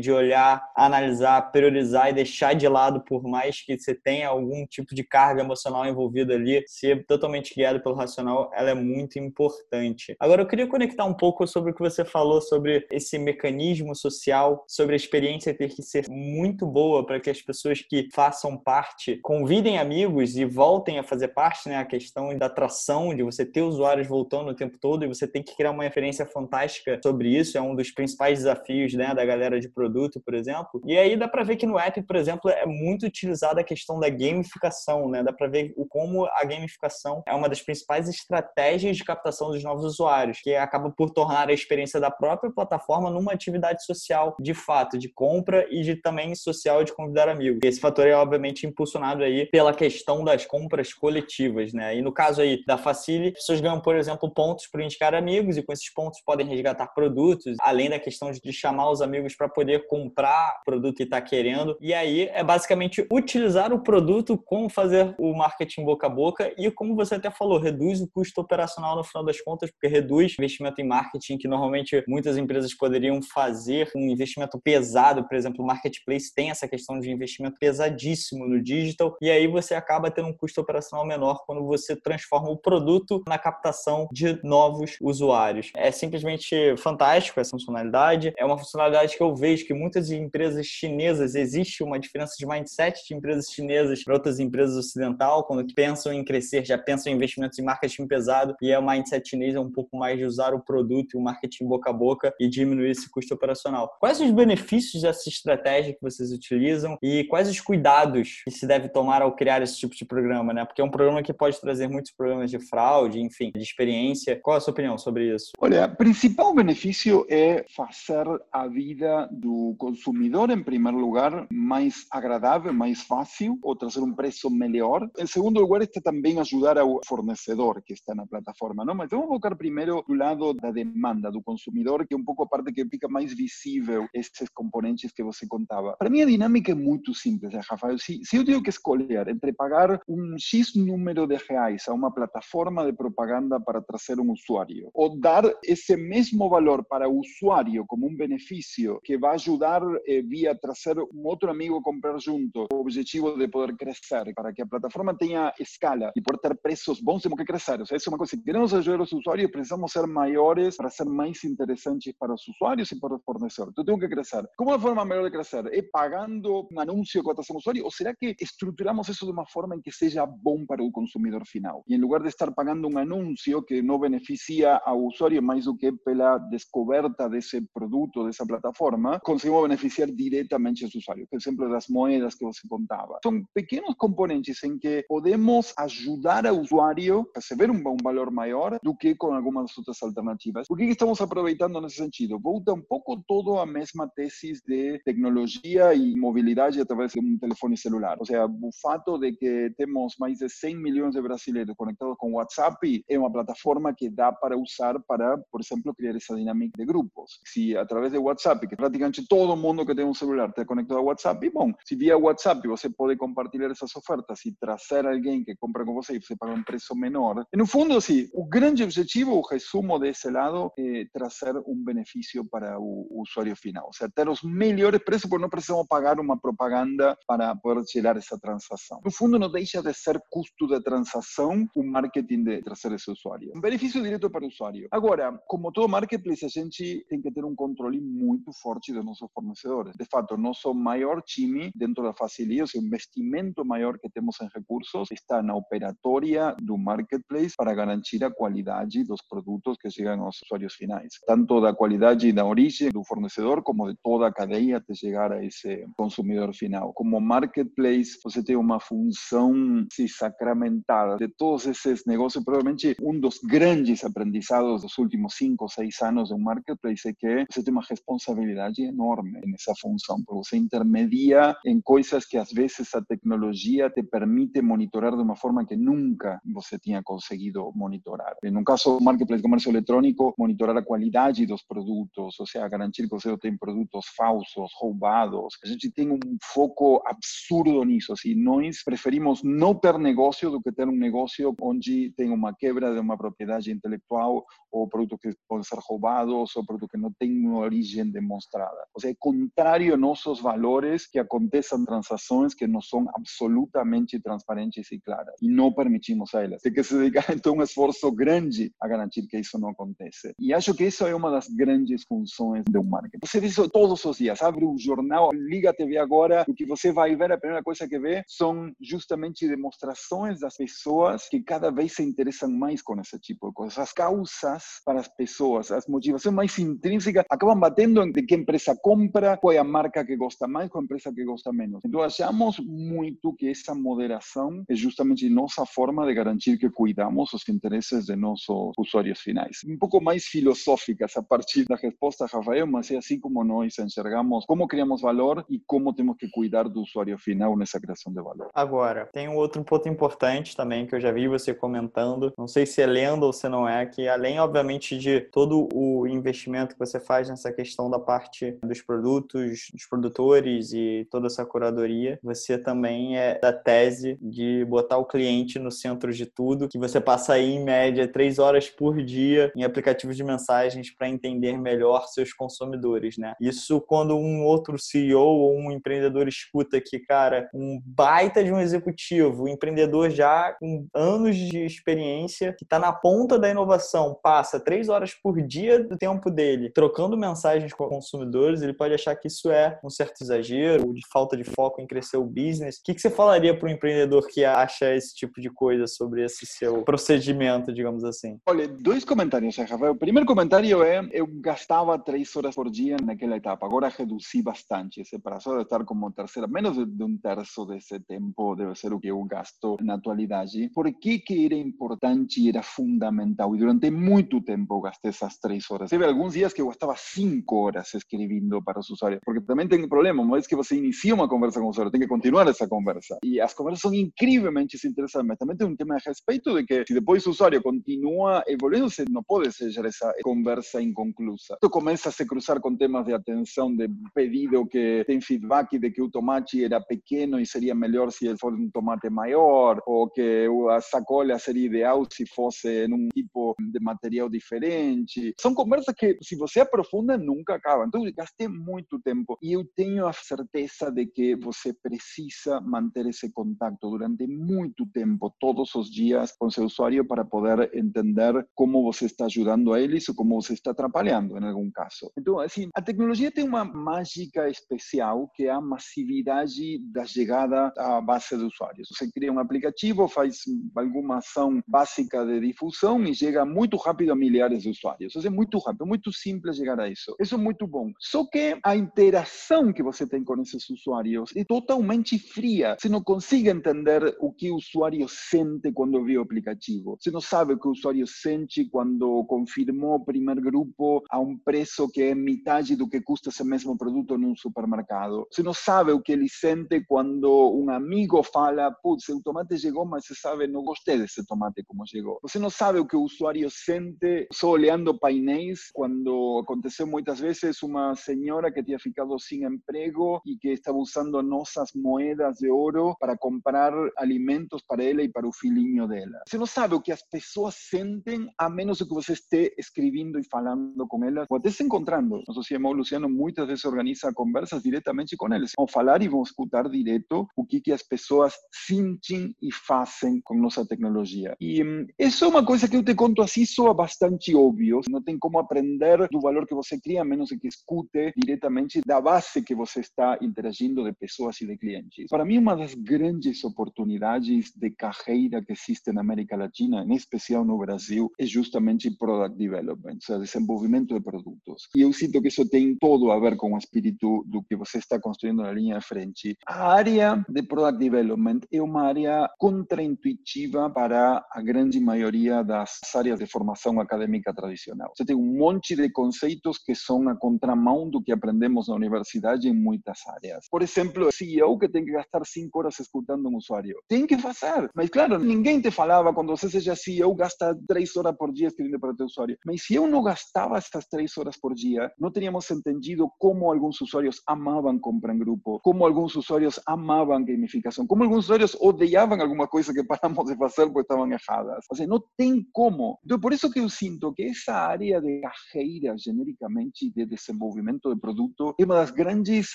de olhar, analisar, priorizar e deixar de lado, por mais que você tenha algum tipo de carga emocional envolvida ali, ser totalmente guiado pelo racional, ela é muito importante. Agora, eu queria conectar um pouco sobre o que você falou sobre esse mecanismo social, sobre a experiência ter que ser muito boa para que as pessoas que façam parte convidem amigos e voltem a fazer parte, né? A questão da atração, de você ter usuários voltando o tempo todo e você tem que criar uma referência fantástica sobre isso, é um dos principais desafios, né, da galera de produto, por exemplo. E aí dá para ver que no app, por exemplo, é muito utilizada a questão da gamificação, né? Dá para ver o como a gamificação é uma das principais estratégias de captação dos novos usuários, que acaba por tornar a experiência da própria plataforma numa atividade social de fato, de compra e de também social de convidar amigos. Esse fator é obviamente impulsionado aí pela questão das compras coletivas, né? E no caso aí da Facile, pessoas ganham, por exemplo, pontos por indicar amigos e com esses pontos podem resgatar produtos, além da questão de chamar os amigos para poder comprar o produto que está querendo. E aí é basicamente utilizar o produto, como fazer o marketing boca a boca e como você até falou, reduz o custo operacional no final das contas, porque reduz investimento em marketing que normalmente muitas empresas poderiam fazer um investimento pesado, por exemplo, o marketplace tem essa questão de investimento pesadíssimo no digital e aí você acaba tendo um custo operacional menor quando você transforma o produto na captação de novos usuários. É simplesmente fantástico essa funcionalidade. É uma funcionalidade que eu vejo que muitas empresas chinesas existe uma diferença de mindset de empresas chinesas para outras empresas ocidental quando pensam em crescer, já pensam em investimentos em marketing pesado e é o mindset chinês é um pouco mais de usar o produto e o marketing boca a boca e diminuir esse custo operacional. Quais os benefícios dessa estratégia que vocês utilizam e quais os cuidados que se deve tomar ao criar esse tipo de programa, né? Porque é um programa que pode trazer muitos problemas de fraude, enfim, de experiência. Qual a sua opinião sobre isso? Olha, o principal benefício é fazer a vida do consumidor, em primeiro lugar, mais agradável, mais fácil, ou trazer um preço melhor. Em segundo lugar, está também ajudar ao fornecedor que está na plataforma, não? Mas vamos focar primeiro do lado da demanda do consumidor, que é um pouco a parte que fica mais visível esses componentes que você contava. Para mim, a dinâmica é muito simples, Rafael. Se, se eu tenho que escolher entre pagar um X número de reais a uma plataforma de propaganda para trazer um usuário, ou dar esse mesmo valor para o usuário como um benefício que vai ajudar eh, via trazer um amigo a comprar junto, objetivo de poder crescer, para que a plataforma tenha escala e poder ter preços bons, temos que crescer. Ou seja, essa é uma coisa. Se queremos ajudar os usuários, precisamos ser maiores para ser mais interessantes para os usuários e para os fornecedores. Então, temos que crescer. Como é a forma melhor de crescer? É pagando um anúncio com atração usuário? Ou será que estruturamos isso de uma forma em que seja bom para o consumidor final? E em lugar de estar pagando um anúncio que não beneficia ao usuário mais do que pela descoberta desse produto, dessa plataforma, conseguimos beneficiar diretamente os usuários. Por exemplo, das moedas que você contava. São pequenos componentes em que podemos ajudar o usuário a receber um, valor maior do que com algumas outras alternativas. Por que estamos aproveitando nesse sentido? Volta um pouco todo a mesma tese de tecnologia e mobilidade através de um telefone celular. Ou seja, o fato de que temos mais de 100 milhões de brasileiros conectados com o WhatsApp é uma plataforma que dá para usar para, por exemplo, criar essa dinâmica de grupos. Se através de WhatsApp, que praticamente todo mundo que tem um celular está conectado ao WhatsApp, bom, se via WhatsApp você pode compartilhar essas ofertas e trazer alguém que compra com você e você paga um preço menor. E no fundo, assim, o grande objetivo, o resumo desse lado, é trazer um benefício para o usuário final. Ou seja, ter os melhores preços, porque não precisamos pagar uma propaganda para poder gerar essa transação. No fundo, não deixa de ser custo de transação o marketing de trazer esse usuário. Um benefício direto para o usuário. Agora, como todo marketplace, a gente tem que ter um controle muito forte dos nossos fornecedores. De fato, nosso maior time dentro da Facilia, o investimento maior que temos em recursos está na operatória do marketplace para garantir a qualidade dos produtos que chegam aos usuários finais. Tanto da qualidade da origem do fornecedor, como de toda a cadeia até chegar a esse consumidor final. Como marketplace, você tem uma função se sacramentada de todos esses negócios. Provavelmente um dos grandes aprendizados dos últimos cinco ou seis anos do marketplace é que você tem uma responsabilidade enorme nessa função, porque você intermedia em coisas que às vezes a tecnologia te permite monitorar de uma forma que nunca você tinha conseguido monitorar. No caso do marketplace de comércio eletrônico, monitorar a qualidade dos produtos, ou seja, garantir que você não tem produtos falsos, roubados. A gente tem um foco absurdo nisso. Assim, nós preferimos não ter negócio do que ter um negócio onde tem uma quebra de uma propriedade intelectual ou produtos que podem ser roubados ou produtos que não têm origem demonstrada. Ou seja, contrário a nossos valores que aconteçam transações que não são absolutamente transparentes e claras. E não permitimos a elas. Tem que se dedicar, então, [laughs] um esforço grande a garantir que isso não acontece. E acho que isso é uma das grandes funções do marketing. Você vê isso todos os dias. Abre o jornal, liga a TV agora, o que você vai ver, a primeira coisa que vê são justamente demonstrações das pessoas que cada vez se interessam mais com esse tipo de coisas. As causas para as pessoas, as motivações mais intrínsecas acabam batendo de que empresa compra, qual é a marca que gosta mais, qual a empresa que gosta menos. Então, achamos muito que essa moderação é justamente nossa forma de garantir que cuidamos os interesses de nossos usuários finais. Um pouco mais filosóficas a partir da resposta, Rafael, mas é assim como nós enxergamos como criamos valor e como temos que cuidar do usuário final nessa criação de valor. Agora, tem um outro ponto importante também que eu já vi você comentando, não sei se é lenda ou se não é, que além, obviamente, de todo o investimento que você faz nessa questão da parte dos produtos, dos produtores e toda essa curadoria, você também é da tese de botar o cliente no centro de tudo, que você passa aí, em média, três horas por dia em aplicativos de mensagens para entender melhor seus consumidores, né? Isso quando um outro CEO ou um empreendedor escuta que, cara, um baita de um executivo, um empreendedor já com anos de experiência, que está na ponta da inovação, passa três horas por dia do tempo dele trocando mensagens com consumidores, ele pode achar que isso é um certo exagero, ou de falta de foco em crescer o business. O que, que você falaria para um empreendedor que acha esse tipo de coisa sobre esse seu procedimento, digamos assim? Olha, dois comentários, Rafael. O primeiro comentário é: eu gastava três horas por dia naquela etapa, agora reduzi bastante esse prazo, de estar como terceira, menos de um terço desse tempo deve ser o que eu gasto na atualidade. Por que, que era importante e era fundamental? E durante muito tempo eu gastei essas três horas. Teve alguns dias que eu gastava cinco horas escrevendo para os usuários, porque também tem um problema, uma vez que você inicia uma conversa com o usuário, tem que continuar essa conversa. E as conversas são incrivelmente interessantes, mas também tem um tema de respeito de que se depois o usuário continua evoluindo, você não pode ser essa conversa inconclusa. Tu começa a cruzar com temas de atenção, de pedido que tem feedback de que o tomate era pequeno e seria melhor se ele fosse um tomate maior, ou que a sacola seria ideal se fosse num tipo de material diferente. São conversas que, se você aprofunda, nunca acabam. Falava. Então, gastei muito tempo e eu tenho a certeza de que você precisa manter esse contato durante muito tempo, todos os dias, com seu usuário para poder entender como você está ajudando a eles ou como você está atrapalhando, em algum caso. Então, assim, a tecnologia tem uma mágica especial que é a massividade da chegada à base de usuários. Você cria um aplicativo, faz alguma ação básica de difusão e chega muito rápido a milhares de usuários. Isso é muito rápido, muito simples chegar a isso. Isso é muito bom. Só que a interação que você tem com esses usuários é totalmente fria. Você não consegue entender o que o usuário sente quando vê o aplicativo. Você não sabe o que o usuário sente quando confirmou o primeiro grupo a um preço que é metade do que custa esse mesmo produto num supermercado. Você não sabe o que ele sente quando um amigo fala, putz, o tomate chegou, mas você sabe, não gostei desse tomate como chegou. Você não sabe o que o usuário sente só olhando painéis quando aconteceu muitas vezes uma senhora que tinha ficado sem emprego e que estava usando nossas moedas de ouro para comprar alimentos para ela e para o filhinho dela. Você não sabe o que as pessoas sentem a menos que você esteja escrevendo e falando com elas ou até se encontrando. Nosso CMO Luciano muitas vezes organiza conversas diretamente com eles. Vão falar e vão escutar direto o que, que as pessoas sentem e fazem com nossa tecnologia. E isso é uma coisa que eu te conto assim, soa bastante óbvio. Não tem como aprender do valor que você cria, a menos que escute diretamente da base que você está interagindo de pessoas e de clientes. Para mim, uma das grandes oportunidades de carreira que existe na América Latina, em especial no Brasil, é justamente product development, ou desenvolvimento de produtos. E eu sinto que isso tem todo a ver com o espírito do que você está construindo na linha de frente. A área de product development é uma área contraintuitiva para a grande maioria das áreas de formação acadêmica tradicional. Você tem um monte de conceitos que são a contramão do que aprendemos na universidade em muitas áreas. Por exemplo, CEO que tem que gastar cinco horas escutando um usuário. Tem que fazer. Mas, claro, ninguém te falava quando você seja CEO, gasta três horas por dia escrevendo para o teu usuário. Mas se eu não gastava essas três horas por dia, não teríamos entendido como alguns usuários amavam comprar em grupo, como alguns usuários amavam gamificação, como alguns usuários odiavam alguma coisa que paramos de fazer porque estavam erradas. Ou seja, não tem como. Então, por isso que eu sinto que essa área de carreira, genericamente, de desenvolvimento de produto, é uma das grandes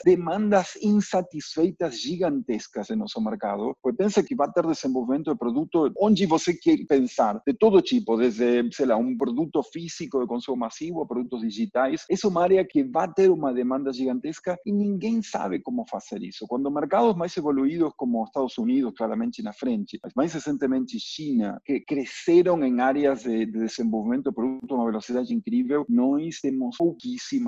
demandas insatisfeitas gigantescas em nosso mercado. Porque pensa que vai ter desenvolvimento de produto onde você quer pensar, de todo tipo, desde, sei lá, um produto físico de consumo massivo, produtos digitais. Essa é uma área que vai ter uma demanda gigantesca e ninguém sabe como fazer isso. Quando mercados mais evoluídos como Estados Unidos, claramente na frente, mas mais recentemente China, que cresceram em áreas de, de desenvolvimento de produto a uma velocidade incrível, nós temos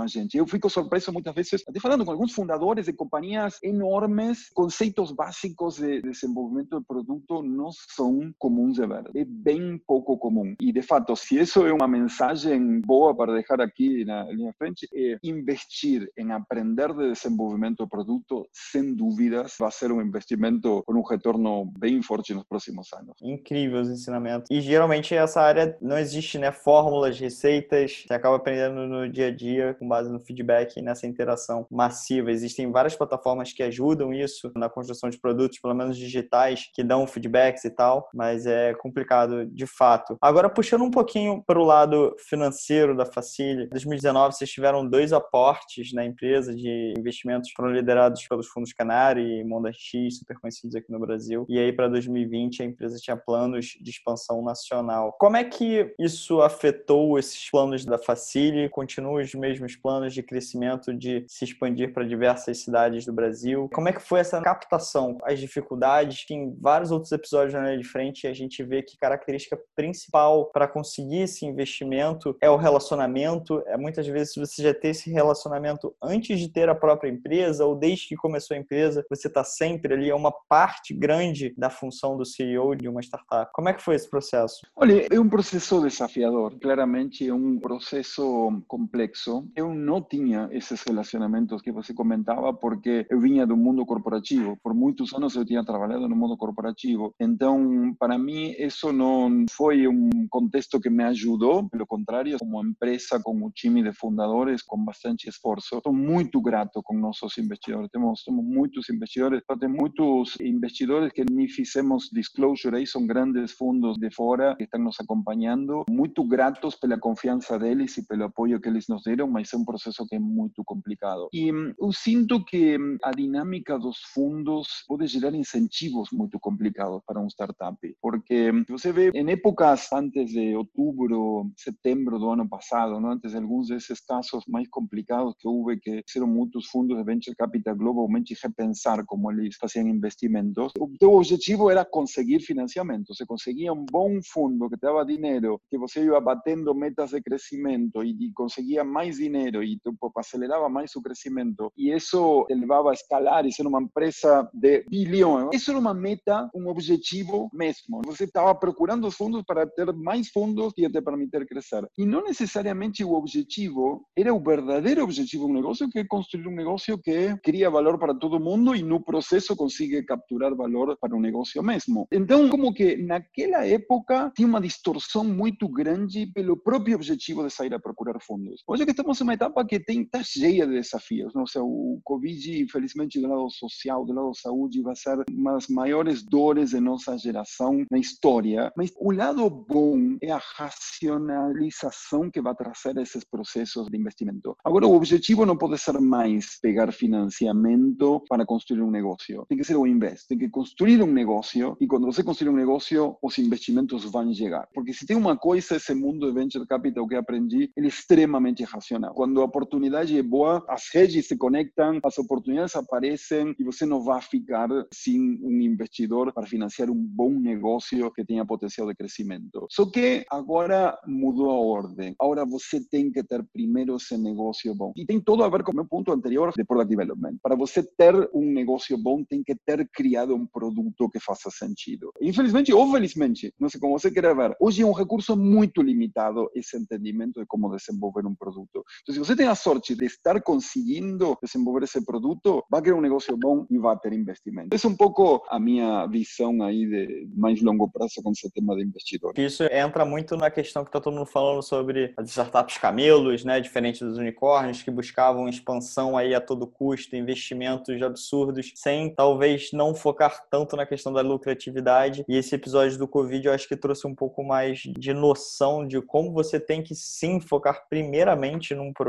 pouquíssima gente. Eu fico surpreso muitas vezes, até falando com alguns fundadores de companhias enormes, conceitos básicos de desenvolvimento de produto não são comuns de ver. É bem pouco comum. E, de fato, se isso é uma mensagem boa para deixar aqui na linha frente, é investir em aprender de desenvolvimento de produto, sem dúvidas, vai ser um investimento com um retorno bem forte nos próximos anos. Incrível os ensinamentos. E geralmente essa área não existe, né? Fórmulas, receitas, você acaba aprendendo no dia a dia com base no feedback e nessa interação massiva. Existem várias plataformas que ajudam isso na construção de produtos, pelo menos digitais, que dão feedbacks e tal, mas é complicado de fato. Agora, puxando um pouquinho para o lado financeiro da Facile, em 2019 vocês tiveram dois aportes na empresa de investimentos que foram liderados pelos fundos Canário e Monda X, super conhecidos aqui no Brasil. E aí, para 2020, a empresa tinha planos de expansão nacional. Como é que isso afetou esses planos da Facile? Continuam os mesmos planos de crescimento, de se expandir para diversas cidades do Brasil? Como é que foi essa captação? As dificuldades, que em vários outros episódios na linha de frente, a gente vê que característica principal para conseguir esse investimento é o relacionamento. É muitas vezes você já ter esse relacionamento antes de ter a própria empresa ou desde que começou a empresa, você está sempre ali, é uma parte grande da função do CEO de uma startup. Como é que foi esse processo? Olha, é um processo desafiador, claramente é um processo complexo. Eu não tinha esses relacionamentos que você comentava porque eu vinha do mundo corporativo. Por muitos anos eu tinha trabalhado no mundo corporativo. Então, para mim, isso não foi um contexto que me ajudou, pelo contrário, como empresa, como time de fundadores, com bastante esforço. Estou muito grato com nossos investidores. Temos, temos muitos investidores, tem muitos investidores que nem fizemos disclosure aí, são grandes fundos de fora que estão nos acompanhando. Muito gratos pela confiança deles e pelo apoio que eles nos deram, mas é um processo que é muito complicado. E eu sinto que a dinâmica dos fundos pode gerar incentivos muito complicados para um startup, porque você vê em épocas antes de outubro, setembro do ano passado, não? antes de alguns desses casos mais complicados que houve, que fizeram muitos fundos de venture capital globalmente repensar como eles faziam investimentos, o objetivo era conseguir financiamento. Você conseguia um bom fundo que te dava dinheiro, que você ia batendo metas de crescimento e, e conseguia mais dinheiro e tipo, acelerava mais o crescimento, e isso levava a escalar e ser uma empresa de bilhões. Isso era uma meta, um objetivo mesmo. Você estava procurando os fundos para ter mais fundos que te permitir crescer. E não necessariamente o objetivo era o verdadeiro objetivo do negócio, que é construir um negócio que cria valor para todo mundo e no processo consiga capturar valor para o negócio mesmo. Então, como que naquela época tinha uma distorção muito grande pelo próprio objetivo de sair a procurar fundos. Hoje que estamos em uma etapa que tem está cheia de desafios. Não? Ou seja, o Covid, infelizmente, do lado social, do lado saúde, vai ser uma das maiores dores de nossa geração na história. Mas o lado bom é a racionalização que vai trazer esses processos de investimento. Agora, o objetivo não pode ser mais pegar financiamento para construir um negócio. Tem que ser o invés. Tem que construir um negócio e quando você construir um negócio, os investimentos vão chegar. Porque se tem uma coisa, esse mundo de venture capital que aprendi, ele é extremamente racional. Quando a oportunidade é boa, as redes se conectam, as oportunidades aparecem e você não vai ficar sem um investidor para financiar um bom negócio que tenha potencial de crescimento. Só que agora mudou a ordem. Agora você tem que ter primeiro esse negócio bom. E tem tudo a ver com o meu ponto anterior de product development. Para você ter um negócio bom, tem que ter criado um produto que faça sentido. Infelizmente ou felizmente, não sei como você quer ver, hoje é um recurso muito limitado esse entendimento de como desenvolver um produto. Então, se você tem a sorte de estar conseguindo desenvolver esse produto, vai criar um negócio bom e vai ter investimento. Essa é um pouco a minha visão aí de mais longo prazo com esse tema de investidor. Isso entra muito na questão que está todo mundo falando sobre as startups camelos, né, diferente dos unicórnios que buscavam expansão aí a todo custo, investimentos absurdos, sem talvez não focar tanto na questão da lucratividade. E esse episódio do Covid eu acho que trouxe um pouco mais de noção de como você tem que sim focar primeiramente num produto,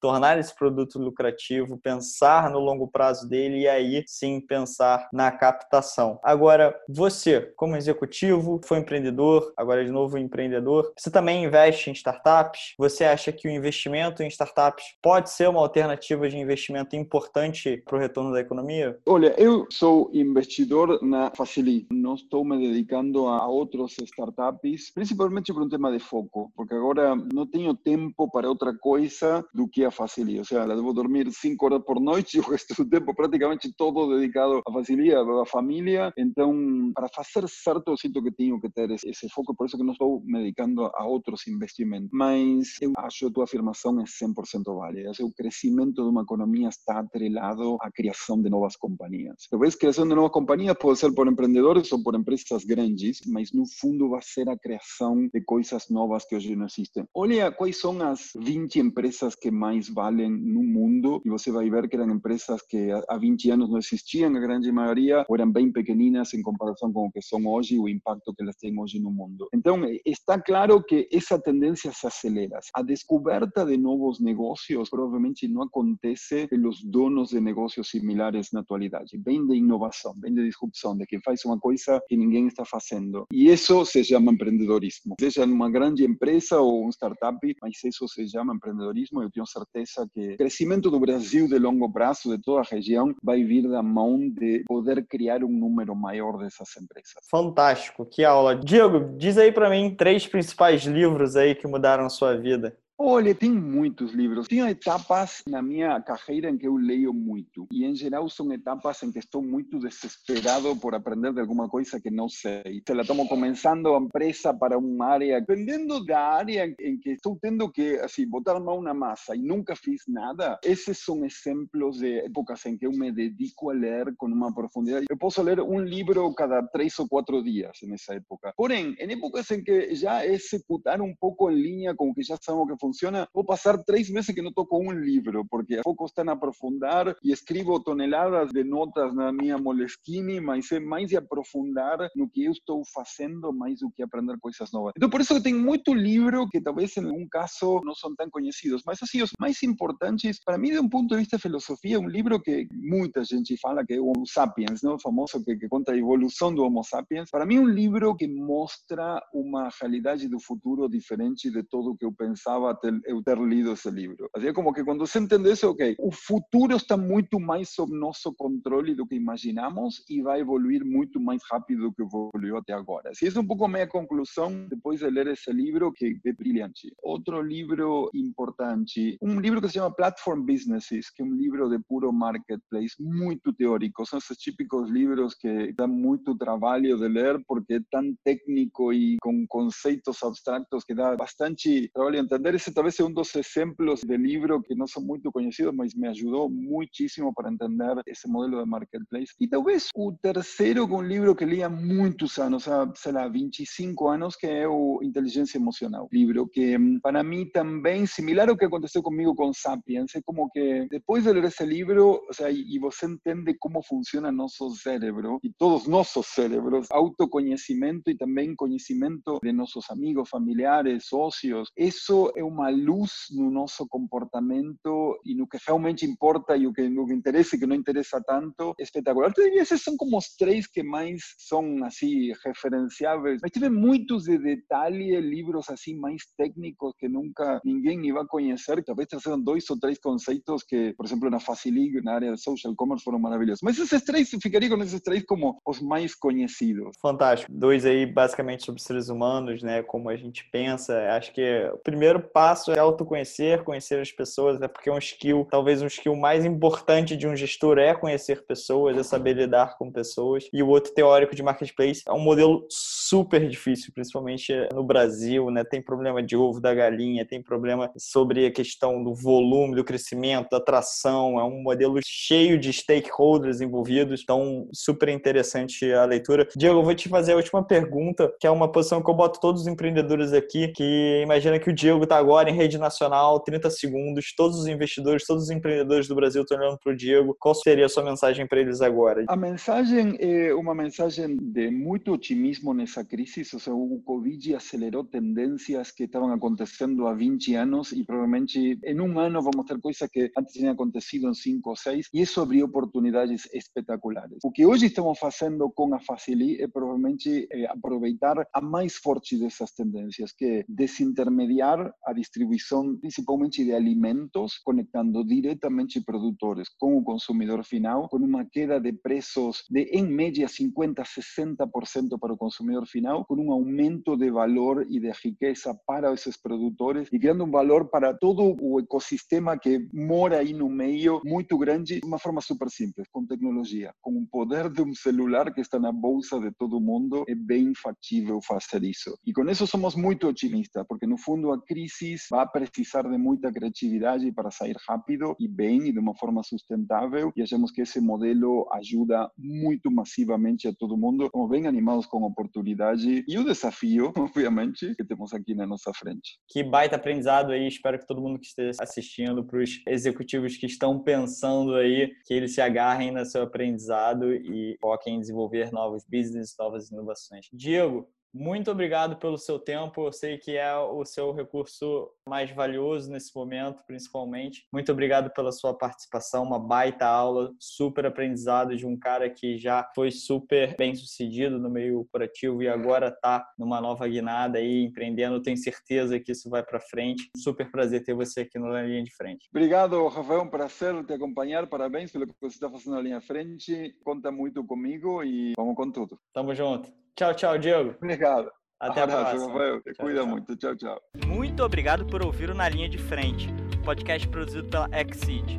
tornar esse produto lucrativo, pensar no longo prazo dele e aí sim pensar na captação. Agora, você, como executivo, foi empreendedor, agora de novo empreendedor, você também investe em startups? Você acha que o investimento em startups pode ser uma alternativa de investimento importante para o retorno da economia? Olha, eu sou investidor na Facili. Não estou me dedicando a outros startups, principalmente por um tema de foco, porque agora não tenho tempo para outra coisa do que a Facili. Ou seja, devo dormir cinco horas por noite [laughs] e o resto do tempo praticamente todo dedicado à Facili, à família. Então, para fazer certo, eu sinto que tenho que ter esse foco, por isso que não estou me dedicando a outros investimentos. Mas eu acho que a tua afirmação é 100% válida. O crescimento de uma economia está atrelado à criação de novas companhias. Talvez a criação de novas companhias pode ser por empreendedores ou por empresas grandes, mas no fundo vai ser a criação de coisas novas que hoje não existem. Olha quais são as 20 empresas que mais valem no mundo e você vai ver que eram empresas que há 20 anos não existiam, a grande maioria, ou eram bem pequeninas em comparação com o que são hoje e o impacto que elas têm hoje no mundo. Então, está claro que essa tendência se acelera. A descoberta de novos negócios provavelmente não acontece pelos donos de negócios similares na atualidade. Vem de inovação, vem de disrupção, de quem faz uma coisa que ninguém está fazendo. E isso se chama empreendedorismo. Seja numa grande empresa ou um startup, mas isso se chama empreendedorismo. Eu tenho certeza que o crescimento do Brasil de longo prazo, de toda a região, vai vir da mão de poder criar um número maior dessas empresas. Fantástico, que aula. Diego, diz aí para mim três principais livros aí que mudaram a sua vida. Olha, tem muitos livros. Tem etapas na minha carreira em que eu leio muito. E, em geral, são etapas em que estou muito desesperado por aprender de alguma coisa que não sei. Se la estamos começando a empresa para uma área, dependendo da área em que estou tendo que, assim, botar mão na massa e nunca fiz nada, esses são exemplos de épocas em que eu me dedico a ler com uma profundidade. Eu posso ler um livro cada três ou quatro dias nessa época. Porém, em épocas em que já executar um pouco em linha com o que já sabemos que funciona, funciona, passar três meses que não estou com um livro, porque o foco está em aprofundar e escrevo toneladas de notas na minha Moleskine, mas é mais de aprofundar no que eu estou fazendo, mais do que aprender coisas novas. Então, por isso que tem muito livro que talvez em algum caso não são tão conhecidos, mas assim, os mais importantes, para mim, de um ponto de vista de filosofia, um livro que muita gente fala que é o Sapiens, não? o famoso que, que conta a evolução do Homo sapiens. Para mim, um livro que mostra uma realidade do futuro diferente de tudo que eu pensava ter, eu ter lido esse livro. Assim, é como que quando você entende isso, ok, o futuro está muito mais sob nosso controle do que imaginamos e vai evoluir muito mais rápido do que evoluiu até agora. Assim, essa é um pouco a minha conclusão depois de ler esse livro, que é brilhante. Outro livro importante, um livro que se chama Platform Businesses, que é um livro de puro marketplace, muito teórico. São esses típicos livros que dão muito trabalho de ler porque é tão técnico e com conceitos abstractos que dá bastante trabalho entender. Esse talvez é um dos exemplos de livro que não são muito conhecidos, mas me ajudou muitíssimo para entender esse modelo de marketplace. E talvez o terceiro, com um livro que li há muitos anos, há, sei lá, 25 anos, que é o Inteligência Emocional. Livro que, para mim, também, similar ao que aconteceu comigo com Sapiens, é como que depois de ler esse livro, o sea, e você entende como funciona nosso cérebro e todos nossos cérebros, autoconhecimento e também conhecimento de nossos amigos, familiares, sócios, isso é uma luz no nosso comportamento e no que realmente importa e o que, no que interessa e que não interessa tanto, espetacular. Então, esses são como os três que mais são, assim, referenciáveis. Mas tive muitos de detalhe, livros, assim, mais técnicos que nunca ninguém iba a conhecer, talvez trazendo dois ou três conceitos que, por exemplo, na Faciligue, na área de social commerce, foram maravilhosos. Mas esses três, ficaria com esses três como os mais conhecidos. Fantástico. Dois aí, basicamente, sobre seres humanos, né? Como a gente pensa. Acho que o primeiro passo é autoconhecer, conhecer as pessoas, né? Porque é um skill, talvez um skill mais importante de um gestor é conhecer pessoas, é saber lidar com pessoas. E o outro teórico de marketplace é um modelo super difícil, principalmente no Brasil, né? Tem problema de ovo da galinha, tem problema sobre a questão do volume, do crescimento, da atração. É um modelo cheio de stakeholders envolvidos, então super interessante a leitura. Diego, eu vou te fazer a última pergunta, que é uma posição que eu boto todos os empreendedores aqui, que imagina que o Diego está agora em rede nacional, 30 segundos, todos os investidores, todos os empreendedores do Brasil estão olhando para o Diego. Qual seria a sua mensagem para eles agora? A mensagem é uma mensagem de muito otimismo nessa crise, ou seja, o Covid acelerou tendências que estavam acontecendo há 20 anos e provavelmente em um ano vamos ter coisas que antes tinham acontecido em 5 ou 6 e isso abriu oportunidades espetaculares. O que hoje estamos fazendo com a Facili é provavelmente é, aproveitar a mais forte dessas tendências, que é desintermediar a distribuição principalmente de alimentos, conectando diretamente produtores com o consumidor final, com uma queda de preços de, em média, 50%, 60% para o consumidor final, com um aumento de valor e de riqueza para esses produtores e criando um valor para todo o ecossistema que mora aí no meio, muito grande, de uma forma super simples, com tecnologia, com o poder de um celular que está na bolsa de todo mundo, é bem factível fazer isso. E com isso somos muito otimistas, porque no fundo a crise vai precisar de muita criatividade para sair rápido e bem e de uma forma sustentável, e achamos que esse modelo ajuda muito massivamente a todo mundo. Estamos bem animados com a oportunidade e o desafio, [laughs] obviamente, que temos aqui na nossa frente. Que baita aprendizado aí, espero que todo mundo que esteja assistindo, para os executivos que estão pensando aí, que eles se agarrem no seu aprendizado e foquem em desenvolver novos business, novas inovações. Diego, muito obrigado pelo seu tempo. Eu sei que é o seu recurso mais valioso nesse momento, principalmente. Muito obrigado pela sua participação. Uma baita aula, super aprendizado de um cara que já foi super bem sucedido no meio corporativo e agora está numa nova guinada aí, empreendendo. Tenho certeza que isso vai para frente. Super prazer ter você aqui na linha de frente. Obrigado, Rafael. Um prazer te acompanhar. Parabéns pelo que você está fazendo na linha de frente. Conta muito comigo e vamos com tudo. Tamo junto. Tchau, tchau, Diego. Obrigado. Até Abraço, a próxima. Rafael. Tchau, Cuida tchau. muito. Tchau, tchau. Muito obrigado por ouvir o Na Linha de Frente, podcast produzido pela Exceed.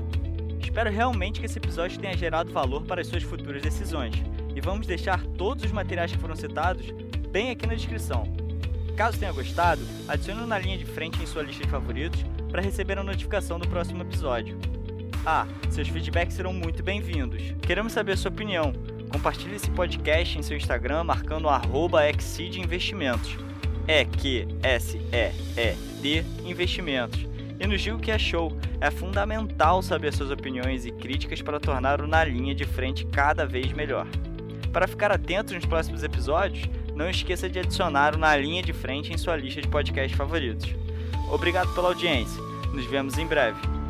Espero realmente que esse episódio tenha gerado valor para as suas futuras decisões. E vamos deixar todos os materiais que foram citados bem aqui na descrição. Caso tenha gostado, adicione o Na Linha de Frente em sua lista de favoritos para receber a notificação do próximo episódio. Ah, seus feedbacks serão muito bem-vindos. Queremos saber a sua opinião. Compartilhe esse podcast em seu Instagram marcando arroba Investimentos. E-Q-S-E-E-D Investimentos. E nos diga o que achou. É fundamental saber suas opiniões e críticas para tornar o Na Linha de Frente cada vez melhor. Para ficar atento nos próximos episódios, não esqueça de adicionar o Na Linha de Frente em sua lista de podcasts favoritos. Obrigado pela audiência. Nos vemos em breve.